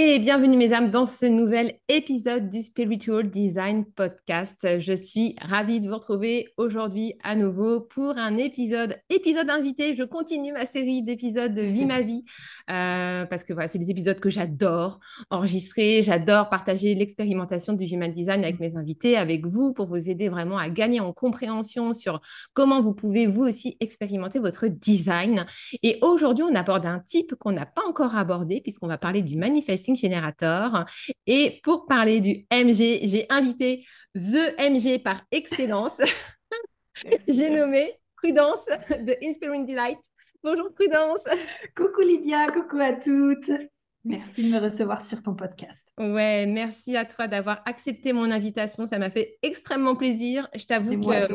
Et bienvenue mes âmes dans ce nouvel épisode du Spiritual Design Podcast. Je suis ravie de vous retrouver aujourd'hui à nouveau pour un épisode, épisode invité. Je continue ma série d'épisodes de Vie ma vie euh, parce que voilà, c'est des épisodes que j'adore enregistrer. J'adore partager l'expérimentation du Human Design avec mes invités, avec vous pour vous aider vraiment à gagner en compréhension sur comment vous pouvez vous aussi expérimenter votre design. Et aujourd'hui, on aborde un type qu'on n'a pas encore abordé puisqu'on va parler du manifesting Generator. Et pour parler du MG, j'ai invité The MG par excellence. j'ai nommé Prudence de Inspiring Delight. Bonjour Prudence. Coucou Lydia, coucou à toutes. Merci de me recevoir sur ton podcast. Ouais, merci à toi d'avoir accepté mon invitation. Ça m'a fait extrêmement plaisir. Je t'avoue que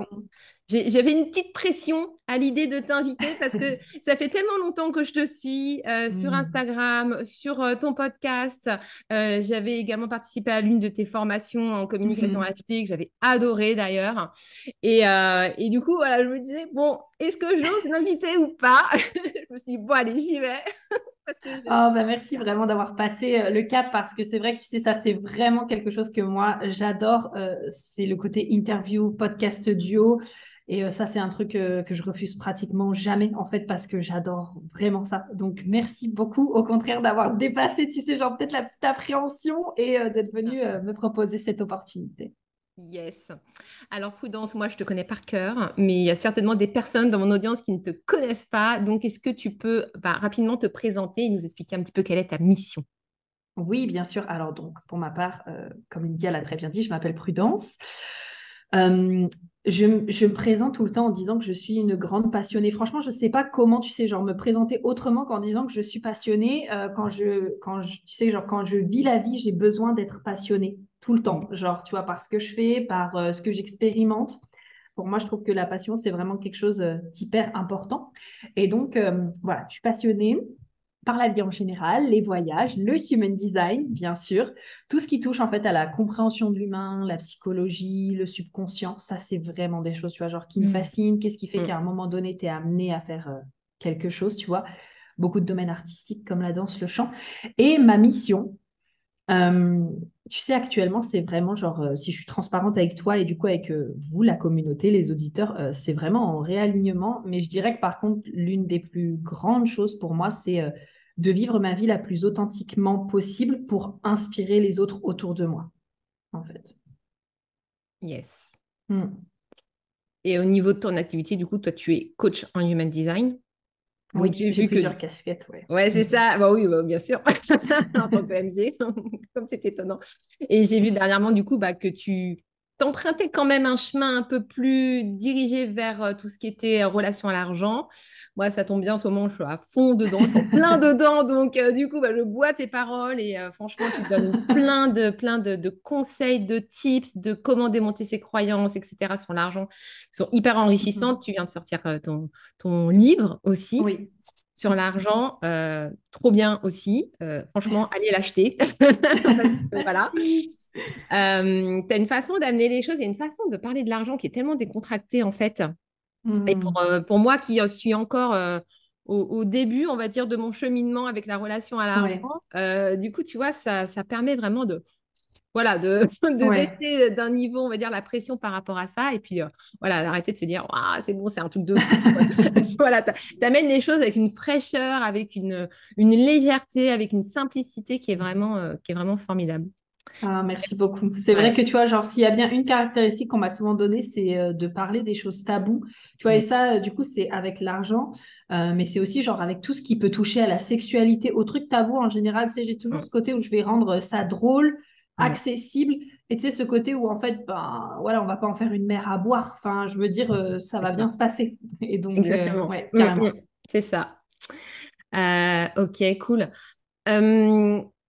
j'avais une petite pression à l'idée de t'inviter parce que ça fait tellement longtemps que je te suis euh, sur mmh. Instagram, sur euh, ton podcast. Euh, j'avais également participé à l'une de tes formations en communication mmh. que j'avais adoré d'ailleurs. Et, et, du coup, voilà, je me disais, bon, est-ce que j'ose m'inviter ou pas? Je me suis dit, bon, allez, j'y vais. Oh, bah merci vraiment d'avoir passé le cap parce que c'est vrai que tu sais, ça, c'est vraiment quelque chose que moi, j'adore. c'est le côté interview, podcast duo. Et euh, ça, c'est un truc euh, que je refuse pratiquement jamais, en fait, parce que j'adore vraiment ça. Donc, merci beaucoup, au contraire, d'avoir dépassé, tu sais, genre peut-être la petite appréhension et euh, d'être venu me proposer cette opportunité. Yes. Alors, Prudence, moi, je te connais par cœur, mais il y a certainement des personnes dans mon audience qui ne te connaissent pas. Donc, est-ce que tu peux bah, rapidement te présenter et nous expliquer un petit peu quelle est ta mission? Oui, bien sûr. Alors, donc, pour ma part, comme Lydia l'a très bien dit, je m'appelle Prudence. Euh, je, me présente tout le temps en disant que je suis une grande passionnée. Franchement, je ne sais pas comment, tu sais, genre me présenter autrement qu'en disant que je suis passionnée. Euh, quand, je, quand tu sais, genre quand je vis la vie, j'ai besoin d'être passionnée tout le temps. Genre, tu vois, par ce que je fais, par euh, ce que j'expérimente. Pour moi, je trouve que la passion, c'est vraiment quelque chose d'hyper important. Et donc, voilà, je suis passionnée par la vie en général, les voyages, le human design, bien sûr, tout ce qui touche en fait à la compréhension de l'humain, la psychologie, le subconscient, ça c'est vraiment des choses, tu vois, genre qui me mm. fascinent. Qu'est-ce qui fait mm. qu'à un moment donné, tu es amené à faire euh, quelque chose, tu vois? Beaucoup de domaines artistiques comme la danse, le chant. Et ma mission, euh, tu sais, actuellement, c'est vraiment genre, euh, si je suis transparente avec toi et du coup avec vous, la communauté, les auditeurs, c'est vraiment en réalignement. Mais je dirais que par contre, l'une des plus grandes choses pour moi, c'est de vivre ma vie la plus authentiquement possible pour inspirer les autres autour de moi, en fait. Yes. Hmm. Et au niveau de ton activité, du coup, toi, tu es coach en human design. Oui, j'ai vu plusieurs casquettes, ouais. Ouais, c'est ça. Bah oui, bah, bien sûr, en tant que MG, comme c'est étonnant. Et j'ai vu dernièrement, du coup, bah, que tu t'empruntais quand même un chemin un peu plus dirigé vers euh, tout ce qui était euh, relation à l'argent. Moi, ça tombe bien, en ce moment, je suis à fond dedans, je suis plein dedans. Donc, euh, du coup, bah, je bois tes paroles et franchement, tu donnes plein, de, plein de, conseils, de tips, de comment démonter ses croyances, etc. sur l'argent, qui sont hyper enrichissantes. Mm-hmm. Tu viens de sortir ton, ton livre aussi. Oui sur l'argent, trop bien aussi. franchement, allez l'acheter. voilà. Euh, tu as une façon d'amener les choses, il y a une façon de parler de l'argent qui est tellement décontractée en fait. Et pour, mmh. euh, pour, moi qui suis encore euh, au, début, on va dire, de mon cheminement avec la relation à l'argent, du coup, tu vois, ça, ça permet vraiment de voilà, de, de baisser d'un niveau, on va dire, la pression par rapport à ça. Et puis, euh, voilà, d'arrêter de se dire, c'est bon, c'est un truc de voilà, tu amènes les choses avec une fraîcheur, avec une, une légèreté, avec une simplicité qui est vraiment, euh, qui est vraiment formidable. Ah, merci beaucoup. C'est vrai que tu vois, genre, s'il y a bien une caractéristique qu'on m'a souvent donnée, c'est euh, de parler des choses taboues. Tu vois, et mm. ça, du coup, c'est avec l'argent, mais c'est aussi genre avec tout ce qui peut toucher à la sexualité, au truc tabou en général. Tu sais, j'ai toujours mm. ce côté où je vais rendre ça drôle, accessible. Et tu sais, ce côté où en fait, ben voilà, on va pas en faire une mer à boire. Enfin, je veux dire, euh, ça va bien se passer. Et donc, euh, ouais, mm, carrément. Mm, c'est ça. Euh, ok, cool.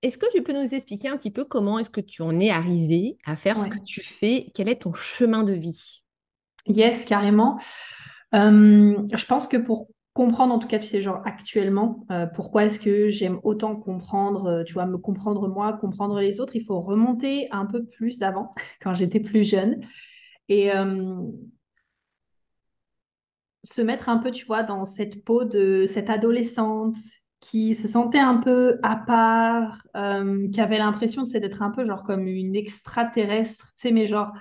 Est-ce que tu peux nous expliquer un petit peu comment est-ce que tu en es arrivé à faire ce que tu fais? Quel est ton chemin de vie? Yes, carrément. je pense que pour comprendre en tout cas, tu sais, genre actuellement, euh, pourquoi est-ce que j'aime autant comprendre, euh, tu vois, me comprendre moi, comprendre les autres, il faut remonter un peu plus avant, quand j'étais plus jeune, et euh, se mettre un peu, tu vois, dans cette peau de cette adolescente qui se sentait un peu à part, qui avait l'impression d'être un peu genre comme une extraterrestre, tu sais, mais genre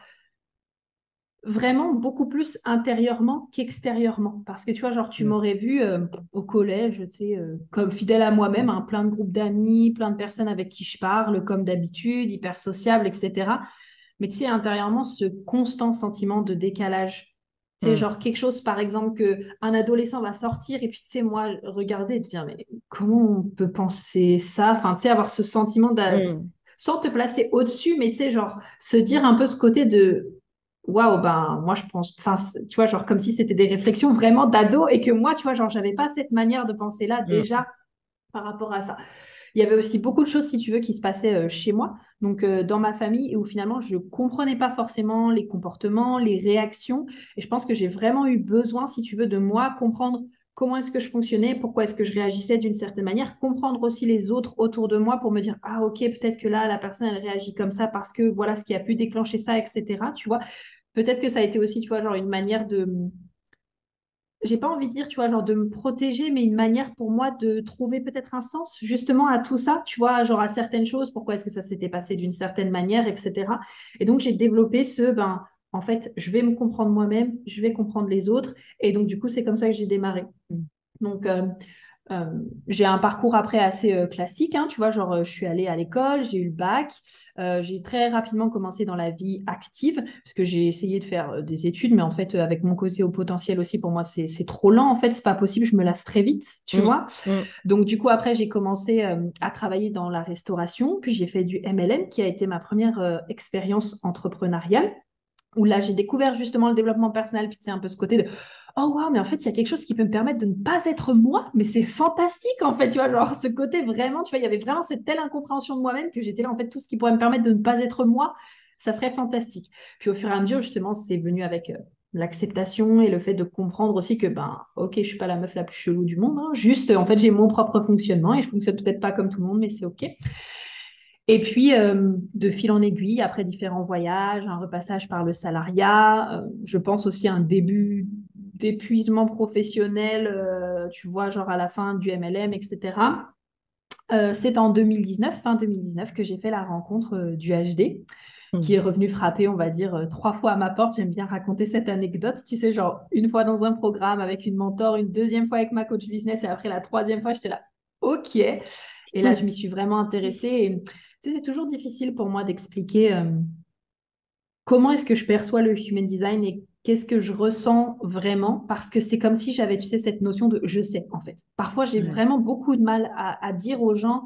vraiment beaucoup plus intérieurement qu'extérieurement. Parce que tu vois, genre, tu mm. m'aurais vu euh, au collège, tu sais, euh, comme fidèle à moi-même, hein, plein de groupes d'amis, plein de personnes avec qui je parle, comme d'habitude, hyper sociable, etc. Mais tu sais, intérieurement, ce constant sentiment de décalage. C'est mm. genre quelque chose, par exemple, que un adolescent va sortir et puis tu sais, moi, regarder et te dire, mais comment on peut penser ça? Enfin, tu sais, avoir ce sentiment de... Mm. Sans te placer au-dessus, mais tu sais, genre, se dire un peu ce côté de waouh, ben moi je pense, enfin, tu vois, genre comme si c'était des réflexions vraiment d'ado et que moi, tu vois, genre j'avais pas cette manière de penser là mm. déjà par rapport à ça. Il y avait aussi beaucoup de choses, si tu veux, qui se passaient euh, chez moi, donc euh, dans ma famille, où finalement je comprenais pas forcément les comportements, les réactions, et je pense que j'ai vraiment eu besoin, si tu veux, de moi comprendre comment est-ce que je fonctionnais, pourquoi est-ce que je réagissais d'une certaine manière, comprendre aussi les autres autour de moi pour me dire ah ok peut-être que là la personne elle réagit comme ça parce que voilà ce qui a pu déclencher ça etc. Tu vois peut-être que ça a été aussi tu vois genre une manière de j'ai pas envie de dire tu vois genre de me protéger mais une manière pour moi de trouver peut-être un sens justement à tout ça tu vois genre à certaines choses pourquoi est-ce que ça s'était passé d'une certaine manière etc. Et donc j'ai développé ce ben en fait, je vais me comprendre moi-même, je vais comprendre les autres. Et donc, du coup, c'est comme ça que j'ai démarré. Mm. Donc, euh, euh, j'ai un parcours après assez euh, classique, hein, tu vois, genre je suis allée à l'école, j'ai eu le bac, j'ai très rapidement commencé dans la vie active, parce que j'ai essayé de faire des études, mais en fait, avec mon côté au potentiel aussi, pour moi, c'est trop lent, en fait, c'est pas possible, je me lasse très vite, tu mm. vois. Mm. Donc, du coup, après, j'ai commencé à travailler dans la restauration, puis j'ai fait du MLM, qui a été ma première expérience entrepreneuriale où là, j'ai découvert justement le développement personnel, puis c'est un peu ce côté de oh wow, mais en fait, il y a quelque chose qui peut me permettre de ne pas être moi, mais c'est fantastique en fait, tu vois, genre ce côté vraiment, tu vois, il y avait vraiment cette telle incompréhension de moi-même que j'étais là, en fait, tout ce qui pourrait me permettre de ne pas être moi, ça serait fantastique. Puis au fur et à mesure, justement, c'est venu avec euh, l'acceptation et le fait de comprendre aussi que, ben, ok, je suis pas la meuf la plus chelou du monde, hein. juste, en fait, j'ai mon propre fonctionnement et je fonctionne peut-être pas comme tout le monde, mais c'est ok. Et puis, euh, de fil en aiguille, après différents voyages, un repassage par le salariat, euh, je pense aussi à un début d'épuisement professionnel, euh, tu vois, genre à la fin du MLM, etc. c'est en 2019, fin 2019, que j'ai fait la rencontre du HD, qui est revenu frapper, on va dire, trois fois à ma porte. J'aime bien raconter cette anecdote, tu sais, genre une fois dans un programme avec une mentor, une deuxième fois avec ma coach business, et après la troisième fois, j'étais là, ok. Et là, mmh. je m'y suis vraiment intéressée. Et c'est toujours difficile pour moi d'expliquer euh, comment est-ce que je perçois le human design et qu'est-ce que je ressens vraiment, parce que c'est comme si j'avais, tu sais, cette notion de je sais, en fait. Parfois, j'ai vraiment beaucoup de mal à, dire aux gens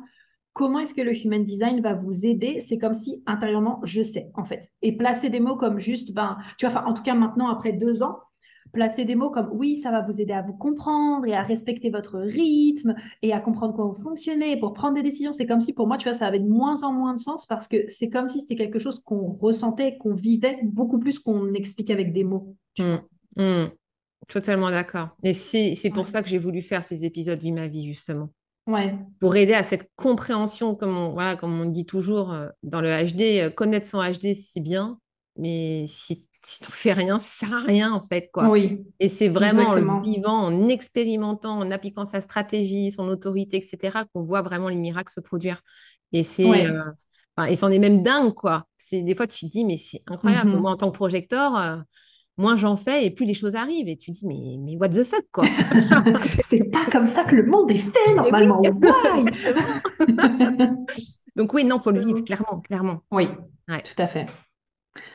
comment est-ce que le human design va vous aider? C'est comme si intérieurement, je sais, en fait. Et placer des mots comme juste, ben, tu vois, en tout cas maintenant, après deux ans, placer des mots comme oui, ça va vous aider à vous comprendre et à respecter votre rythme et à comprendre comment vous fonctionnez pour prendre des décisions. C'est comme si pour moi, tu vois, ça avait de moins en moins de sens parce que c'est comme si c'était quelque chose qu'on ressentait, qu'on vivait beaucoup plus qu'on explique avec des mots. Mmh, mmh. Totalement d'accord. Et c'est pour ça que j'ai voulu faire ces épisodes Vie ma vie, justement. Ouais. Pour aider à cette compréhension, comme on, voilà, comme on dit toujours euh, dans le HD, euh, connaître son HD, c'est bien, mais si si tu fais rien, ça sert à rien en fait. Quoi. Oui, et c'est vraiment en vivant, en expérimentant, en appliquant sa stratégie, son autorité, etc., qu'on voit vraiment les miracles se produire. Et c'est euh, et c'en est même dingue, quoi. C'est des fois, tu te dis, mais c'est incroyable. Mhm. Moi, en tant que projecteur, euh, moins j'en fais et plus les choses arrivent. Et tu te dis, mais, mais what the fuck, quoi. C'est pas comme ça que le monde est fait normalement. Donc oui, non, faut le vivre, clairement, clairement. Oui, Ouais. tout à fait.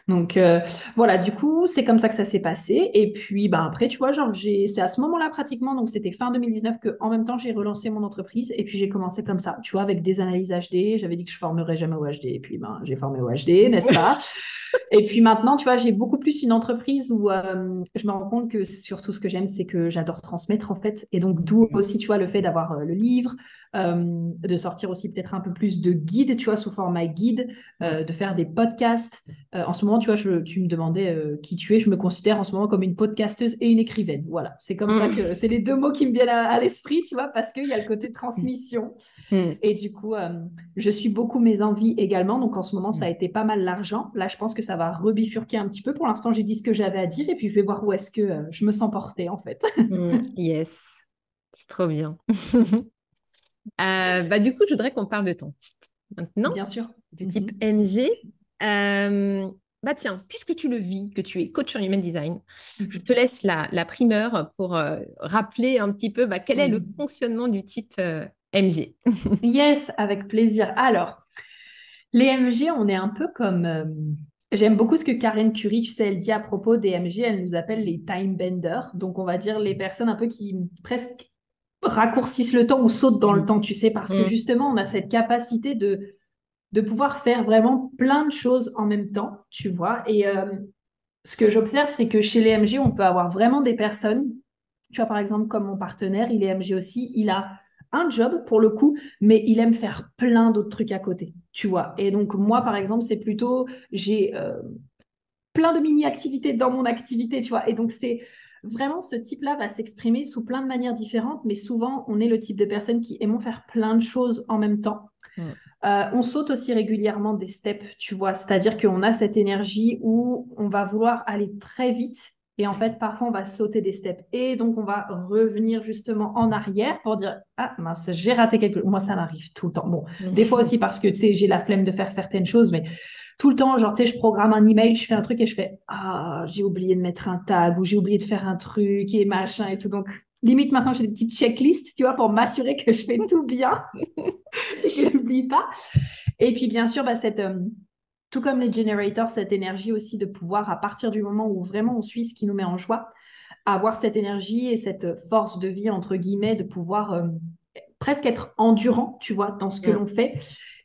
Donc euh, voilà, du coup, c'est comme ça que ça s'est passé. Et puis ben, après, tu vois, genre, j'ai... c'est à ce moment-là pratiquement, donc c'était fin 2019, que en même temps, j'ai relancé mon entreprise. Et puis j'ai commencé comme ça, tu vois, avec des analyses HD. J'avais dit que je formerais jamais au HD. Et puis ben, j'ai formé au HD, n'est-ce pas? Et puis maintenant, tu vois, j'ai beaucoup plus une entreprise où euh, je me rends compte que surtout ce que j'aime, c'est que j'adore transmettre en fait. Et donc, d'où aussi, tu vois, le fait d'avoir euh, le livre, de sortir aussi peut-être un peu plus de guides, tu vois, sous format guide, euh, de faire des podcasts. Euh, en ce moment, tu vois, je- tu me demandais euh, qui tu es. Je me considère en ce moment comme une podcasteuse et une écrivaine. Voilà, c'est comme ça Mm. que c'est les deux mots qui me viennent à, à l'esprit, tu vois, parce qu'il y a le côté transmission. Mm. Et du coup, euh, je suis beaucoup mes envies également. Donc en ce moment, ça a été pas mal l'argent. Là, je pense que ça va rebifurquer un petit peu. Pour l'instant, j'ai dit ce que j'avais à dire et puis je vais voir où est-ce que euh, je me sens portée en fait. Mm, yes, c'est trop bien. Euh, bah, du coup, je voudrais qu'on parle de ton type maintenant, Bien sûr. du type MG. Euh, bah tiens, puisque tu le vis, que tu es coach en human design, je te laisse la, la primeur pour euh, rappeler un petit peu bah, quel est le Mhm. fonctionnement du type MG. Yes, avec plaisir. Alors, les MG, on est un peu comme. J'aime beaucoup ce que Karen Curie, tu sais, elle dit à propos des MG, elle nous appelle les time benders. Donc, on va dire les personnes un peu qui presque raccourcissent le temps ou sautent dans le Mm. temps, tu sais, parce que Mm. justement, on a cette capacité de, de pouvoir faire vraiment plein de choses en même temps, tu vois. Et euh, ce que j'observe, c'est que chez les MG, on peut avoir vraiment des personnes, tu vois, par exemple, comme mon partenaire, il est MG aussi, il a un job pour le coup, mais il aime faire plein d'autres trucs à côté, tu vois. Et donc, moi, par exemple, c'est plutôt, j'ai euh, plein de mini-activités dans mon activité, tu vois. Et donc, c'est vraiment ce type-là va s'exprimer sous plein de manières différentes, mais souvent, on est le type de personnes qui aiment faire plein de choses en même temps. Mm. Euh, on saute aussi régulièrement des steps, tu vois, c'est-à-dire qu'on a cette énergie où on va vouloir aller très vite et en fait, parfois, on va sauter des steps et donc on va revenir justement en arrière pour dire Ah mince, j'ai raté quelque chose. Moi, ça m'arrive tout le temps. Bon, des fois aussi parce que tu sais, j'ai la flemme de faire certaines choses, mais tout le temps, genre, tu sais, je programme un email, je fais un truc et je fais Ah, j'ai oublié de mettre un tag ou j'ai oublié de faire un truc et machin et tout. Donc, limite, maintenant, j'ai des petites checklists, tu vois, pour m'assurer que je fais tout bien et que je n'oublie pas. Et puis, bien sûr, bah, cette, euh, tout comme les generators, cette énergie aussi de pouvoir, à partir du moment où vraiment on suit ce qui nous met en joie, avoir cette énergie et cette force de vie, entre guillemets, de pouvoir euh, presque être endurant, tu vois, dans ce que Mm. l'on fait.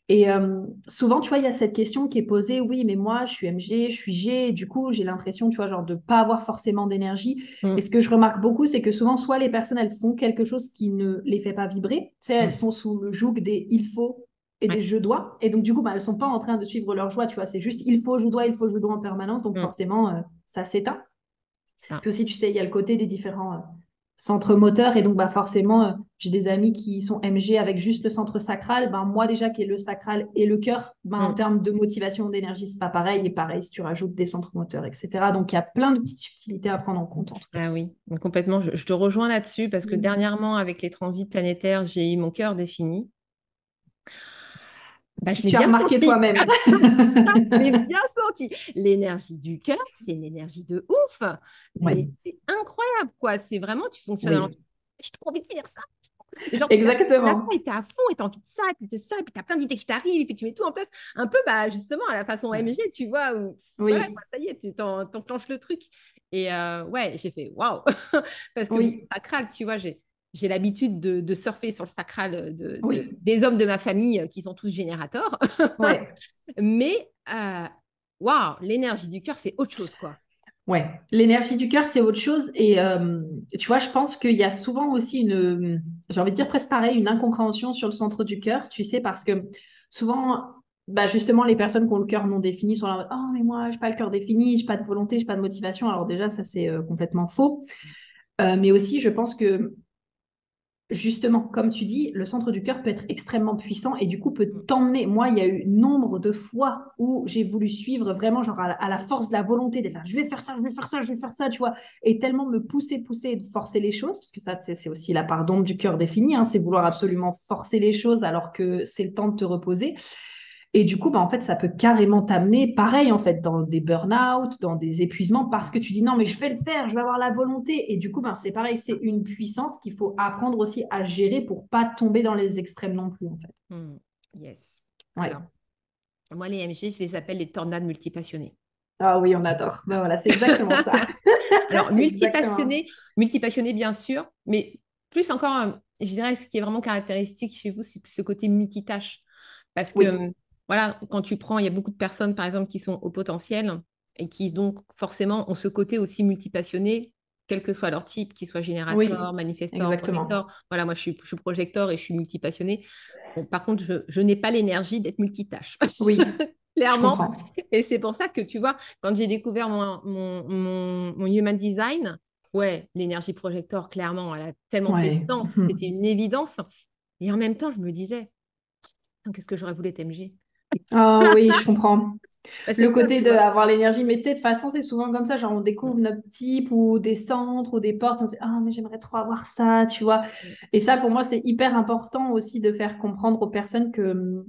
Et euh, souvent, tu vois, il y a cette question qui est posée, oui, mais moi, je suis MG, je suis G, et du coup, j'ai l'impression, tu vois, genre de pas avoir forcément d'énergie. Mm. Et ce que je remarque beaucoup, c'est que souvent, soit les personnes, elles font quelque chose qui ne les fait pas vibrer, tu sais, elles Mm. sont sous le joug des il faut et Ouais. des je dois. Et donc, du coup, bah, elles sont pas en train de suivre leur joie, tu vois, c'est juste il faut, je dois, il faut, je dois en permanence. Donc, Mm. forcément, euh, ça s'éteint. Puis aussi, tu sais, il y a le côté des différents centres moteurs. Et donc, bah, forcément, euh, j'ai des amis qui sont MG avec juste le centre sacral. Ben, moi, déjà, qui est le sacral et le cœur, ben, en Mm. termes de motivation, d'énergie, c'est pas pareil. Et pareil, si tu rajoutes des centres moteurs, etc. Donc, il y a plein de petites subtilités à prendre en compte. en tout cas. Ah oui, complètement. Je, je te rejoins là-dessus parce que Mhm. dernièrement, avec les transits planétaires, j'ai eu mon cœur défini. Bah, je Tu as bien remarqué toi-même. Je bien senti. L'énergie du cœur, c'est une énergie de ouf. Ouais. C'est incroyable, quoi. C'est vraiment, tu fonctionnes Oui. J'ai trop envie de finir ça. Genre, Exactement. ça et t'es à fond et t'as envie de ça, et puis de ça, et puis t'as plein d'idées qui t'arrivent, et puis tu mets tout en place. Un peu, bah, justement, à la façon. MG, tu vois, où Oui. voilà, quoi, ça y est, tu t'en- t'enclenches le truc. Et euh, ouais, j'ai fait waouh. Parce que Oui. mon sacral, tu vois, j'ai. J'ai l'habitude de, de surfer sur le sacral de, de- Oui. des hommes de ma famille euh, qui sont tous générateurs. Ouais. Mais euh, waouh, l'énergie du cœur, c'est autre chose, quoi. Ouais, l'énergie du cœur, c'est autre chose. Et euh, tu vois, je pense qu'il y a souvent aussi une, j'ai envie de dire presque pareil, une incompréhension sur le centre du cœur, tu sais, parce que souvent, bah justement, les personnes qui ont le cœur non défini sont là, oh, mais moi, j'ai pas le cœur défini, j'ai pas de volonté, j'ai pas de motivation. Alors déjà, ça, c'est euh, complètement faux. Euh, mais aussi, je pense que justement, comme tu dis, le centre du cœur peut être extrêmement puissant et du coup peut t'emmener. Moi, il y a eu nombre de fois où j'ai voulu suivre vraiment, genre à la, force de la volonté d'être là, je vais faire ça, je vais faire ça, je vais faire ça, tu vois, et tellement me pousser, pousser et de forcer les choses, parce que ça, c'est aussi la part d'ombre du cœur défini, hein, c'est vouloir absolument forcer les choses alors que c'est le temps de te reposer. Et du coup, bah, en fait, ça peut carrément t'amener, pareil, en fait, dans des burn-out, dans des épuisements, parce que tu dis non, mais je vais le faire, je vais avoir la volonté. Et du coup, ben, c'est pareil, c'est une puissance qu'il faut apprendre aussi à gérer pour pas tomber dans les extrêmes non plus, en fait. Hmm. Yes. Alors, moi, les MG, je les appelle les tornades multipassionnés. Ah oui, on adore. Ben voilà, c'est exactement ça. Alors, multipassionné, multipassionné, bien sûr, mais plus encore, je dirais, ce qui est vraiment caractéristique chez vous, c'est plus ce côté multitâche. Parce que voilà, quand tu prends, il y a beaucoup de personnes, par exemple, qui sont au potentiel et qui donc forcément ont ce côté aussi multipassionné, quel que soit leur type, qu'ils soient générateur, manifesteur, projecteur. Voilà, moi, je suis, je suis projecteur et je suis multipassionné. par contre, je, n'ai pas l'énergie d'être multitâche. Oui. Clairement. Et c'est pour ça que, tu vois, quand j'ai découvert mon, mon, human design, ouais, l'énergie projecteur, clairement, elle a tellement fait sens. C'était une évidence. Et en même temps, je me disais, qu'est-ce que j'aurais voulu être MG ah oui, je comprends. Bah, le côté d'avoir l'énergie, mais tu sais, de toute façon, c'est souvent comme ça, genre on découvre notre type ou des centres ou des portes, on se dit, ah, mais j'aimerais trop avoir ça, tu vois. Et ça, pour moi, c'est hyper important aussi de faire comprendre aux personnes que hum,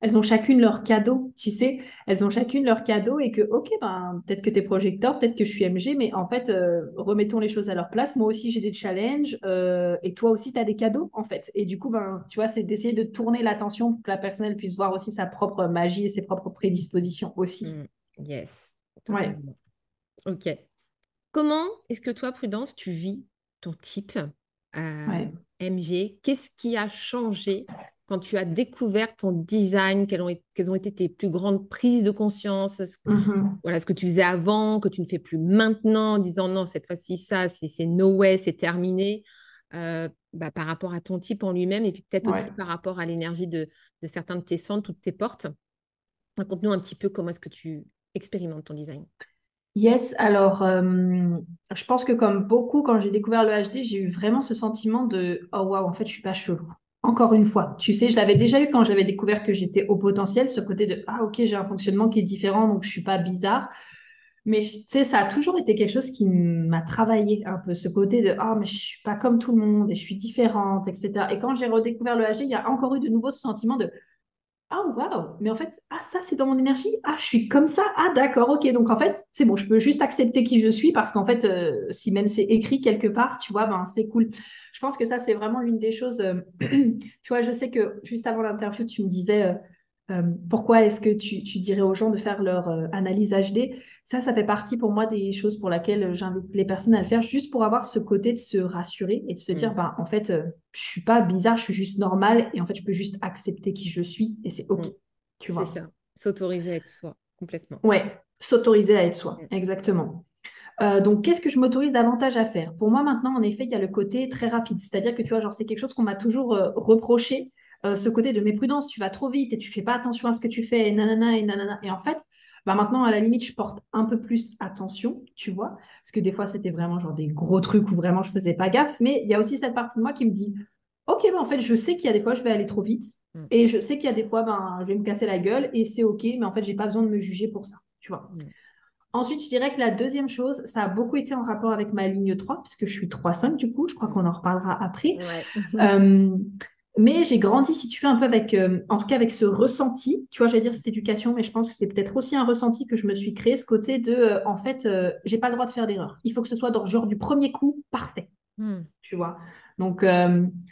elles ont chacune leur cadeau, tu sais, elles ont chacune leur cadeau et que, ok, ben, peut-être que tu es projecteur, peut-être que je suis MG, mais en fait, euh, remettons les choses à leur place. Moi aussi, j'ai des challenges euh, et toi aussi, tu as des cadeaux, en fait. Et du coup, ben, tu vois, c'est d'essayer de tourner l'attention pour que la personne elle puisse voir aussi sa propre magie et ses propres prédispositions aussi. Mm, yes. Ouais. Ok. Comment est-ce que toi, Prudence, tu vis ton type euh, MG Qu'est-ce qui a changé quand tu as découvert ton design, quelles ont, quelles ont été tes plus grandes prises de conscience, ce, mm-hmm. voilà, ce que tu faisais avant, que tu ne fais plus maintenant, en disant non, cette fois-ci, ça, c'est no way, c'est terminé, euh, bah, par rapport à ton type en lui-même, et puis peut-être aussi par rapport à l'énergie de, de, certains de tes centres toutes tes portes. Raconte-nous un petit peu comment est-ce que tu expérimentes ton design. Yes, alors euh, je pense que comme beaucoup, quand j'ai découvert le HD, j'ai eu vraiment ce sentiment de oh waouh, en fait, je suis pas chelou encore une fois, tu sais, je l'avais déjà eu quand j'avais découvert que j'étais au potentiel, ce côté de ah ok, j'ai un fonctionnement qui est différent, donc je suis pas bizarre. Mais tu sais, ça a toujours été quelque chose qui m'a travaillé un peu, ce côté de ah mais je suis pas comme tout le monde et je suis différente, etc. Et quand j'ai redécouvert le HG, il y a encore eu de nouveau ce sentiment de ah waouh, mais en fait, ah ça c'est dans mon énergie, ah je suis comme ça, ah d'accord, ok, donc en fait c'est bon, je peux juste accepter qui je suis parce qu'en fait, euh, si même c'est écrit quelque part, tu vois, ben c'est cool. Je pense que ça c'est vraiment l'une des choses, euh, tu vois, je sais que juste avant l'interview, tu me disais, euh, pourquoi est-ce que tu, dirais aux gens de faire leur euh, analyse HD Ça, ça fait partie pour moi des choses pour lesquelles j'invite les personnes à le faire, juste pour avoir ce côté de se rassurer et de se dire, mm. bah, en fait, euh, je suis pas bizarre, je suis juste normale et en fait, je peux juste accepter qui je suis et c'est OK. Mm. Tu vois C'est ça, s'autoriser à être soi, complètement. Ouais, s'autoriser à être soi, mm. exactement. donc, qu'est-ce que je m'autorise davantage à faire? Pour moi, maintenant, en effet, il y a le côté très rapide. C'est-à-dire que, tu vois, genre, c'est quelque chose qu'on m'a toujours reproché. Euh, ce côté de méprudence, tu vas trop vite et tu fais pas attention à ce que tu fais, et nanana, et nanana. Et en fait, bah maintenant, à la limite, je porte un peu plus attention, tu vois, parce que des fois, c'était vraiment genre des gros trucs où vraiment je faisais pas gaffe, mais il y a aussi cette partie de moi qui me dit, ok, bah en fait, je sais qu'il y a des fois, je vais aller trop vite, mm. et je sais qu'il y a des fois, ben, je vais me casser la gueule, et c'est ok, mais en fait, j'ai pas besoin de me juger pour ça, tu vois. Mm. Ensuite, je dirais que la deuxième chose, ça a beaucoup été en rapport avec ma ligne 3, puisque je suis 3-5 du coup, je crois qu'on en reparlera après. Euh, mais j'ai grandi, si tu veux, un peu avec, euh, en tout cas avec ce ressenti, tu vois, j'allais dire cette éducation, mais je pense que c'est peut-être aussi un ressenti que je me suis créé, ce côté de, euh, en fait, euh, j'ai pas le droit de faire d'erreur. Il faut que ce soit dans genre du premier coup, parfait. Hmm. Tu vois? Donc,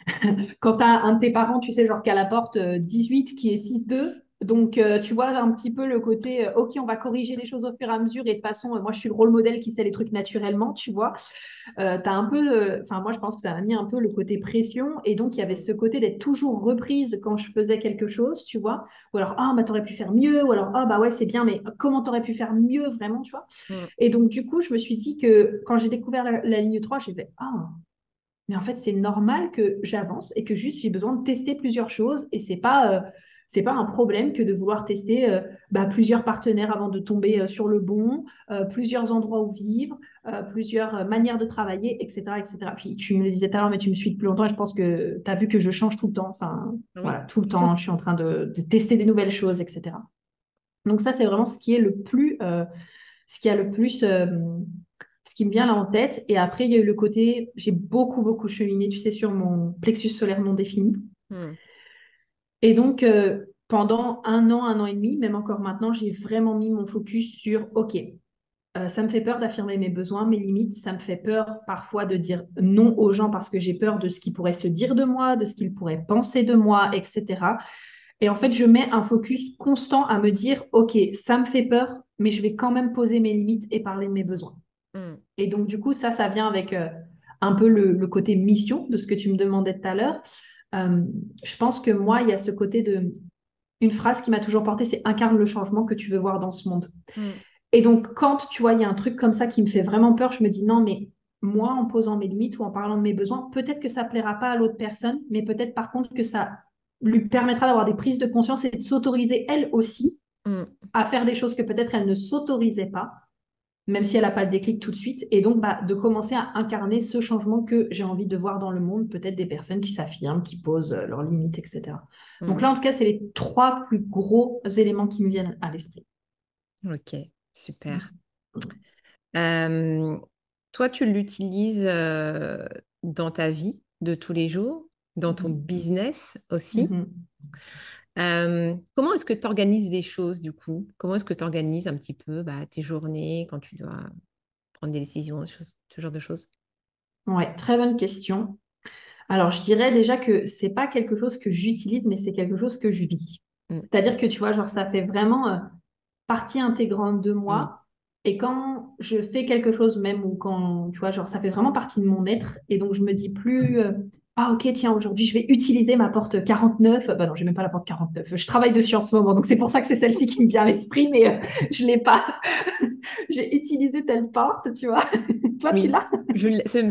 quand tu as un de tes parents, tu sais, genre qui a la porte 18, qui est 6-2, donc, euh, tu vois un petit peu le côté, euh, OK, on va corriger les choses au fur et à mesure. Et de toute façon, euh, moi, je suis le rôle modèle qui sait les trucs naturellement, tu vois. tu as un peu, enfin, moi, je pense que ça m'a mis un peu le côté pression. Et donc, il y avait ce côté d'être toujours reprise quand je faisais quelque chose, tu vois. Ou alors, ah, bah, t'aurais pu faire mieux. Ou alors, ah, bah ouais, c'est bien, mais comment t'aurais pu faire mieux vraiment, tu vois. Mm. Et donc, du coup, je me suis dit que quand j'ai découvert la, ligne 3, j'ai fait, ah, mais en fait, c'est normal que j'avance et que juste j'ai besoin de tester plusieurs choses. Et c'est pas c'est pas un problème que de vouloir tester euh, bah, plusieurs partenaires avant de tomber euh, sur le bon, euh, plusieurs endroits où vivre, plusieurs manières de travailler, etc., etc. Puis tu me le disais tout à l'heure, mais tu me suis depuis longtemps et je pense que tu as vu que je change tout le temps. Enfin, voilà, tout le temps, je suis en train de, tester des nouvelles choses, etc. Donc ça, c'est vraiment ce qui est le plus, ce qui a le plus ce qui me vient là en tête. Et après, il y a eu le côté, j'ai beaucoup, beaucoup cheminé, tu sais, sur mon plexus solaire non défini. Hmm. Et donc, euh, pendant un an, un an et demi, même encore maintenant, j'ai vraiment mis mon focus sur, OK, euh, ça me fait peur d'affirmer mes besoins, mes limites, ça me fait peur parfois de dire non aux gens parce que j'ai peur de ce qu'ils pourraient se dire de moi, de ce qu'ils pourraient penser de moi, etc. Et en fait, je mets un focus constant à me dire, OK, ça me fait peur, mais je vais quand même poser mes limites et parler de mes besoins. Hmm. Et donc, du coup, ça, ça vient avec euh, un peu le, côté mission de ce que tu me demandais tout à l'heure. Euh, je pense que moi, il y a ce côté de... Une phrase qui m'a toujours porté, c'est incarne le changement que tu veux voir dans ce monde. Hmm. Et donc, quand tu vois, il y a un truc comme ça qui me fait vraiment peur, je me dis non, mais moi, en posant mes limites ou en parlant de mes besoins, peut-être que ça plaira pas à l'autre personne, mais peut-être par contre que ça lui permettra d'avoir des prises de conscience et de s'autoriser elle aussi mm. à faire des choses que peut-être elle ne s'autorisait pas, même si elle n'a pas le déclic tout de suite, et donc bah, de commencer à incarner ce changement que j'ai envie de voir dans le monde, peut-être des personnes qui s'affirment, qui posent euh, leurs limites, etc. Donc mm. là, en tout cas, c'est les trois plus gros éléments qui me viennent à l'esprit. Ok, super. Mm. Euh, toi, tu l'utilises euh, dans ta vie de tous les jours dans ton mmh business aussi. Mmh comment est-ce que tu organises les choses du coup? Comment est-ce que tu organises un petit peu bah, tes journées quand tu dois prendre des décisions, ce genre de choses? Ouais, très bonne question. Alors, je dirais déjà que c'est pas quelque chose que j'utilise, mais c'est quelque chose que je vis. Mmh. C'est-à-dire que tu vois, genre, ça fait vraiment euh, partie intégrante de moi. Et quand je fais quelque chose, même ou quand, tu vois, genre, ça fait vraiment partie de mon être. Et donc, je me dis plus, euh, ah ok, tiens, aujourd'hui, je vais utiliser ma porte 49. Bah non, j'ai même pas la porte 49. Je travaille dessus en ce moment, donc c'est pour ça que c'est celle-ci qui me vient à l'esprit, mais euh, je l'ai pas. j'ai utilisé telle porte, tu vois. Toi, tu l'as?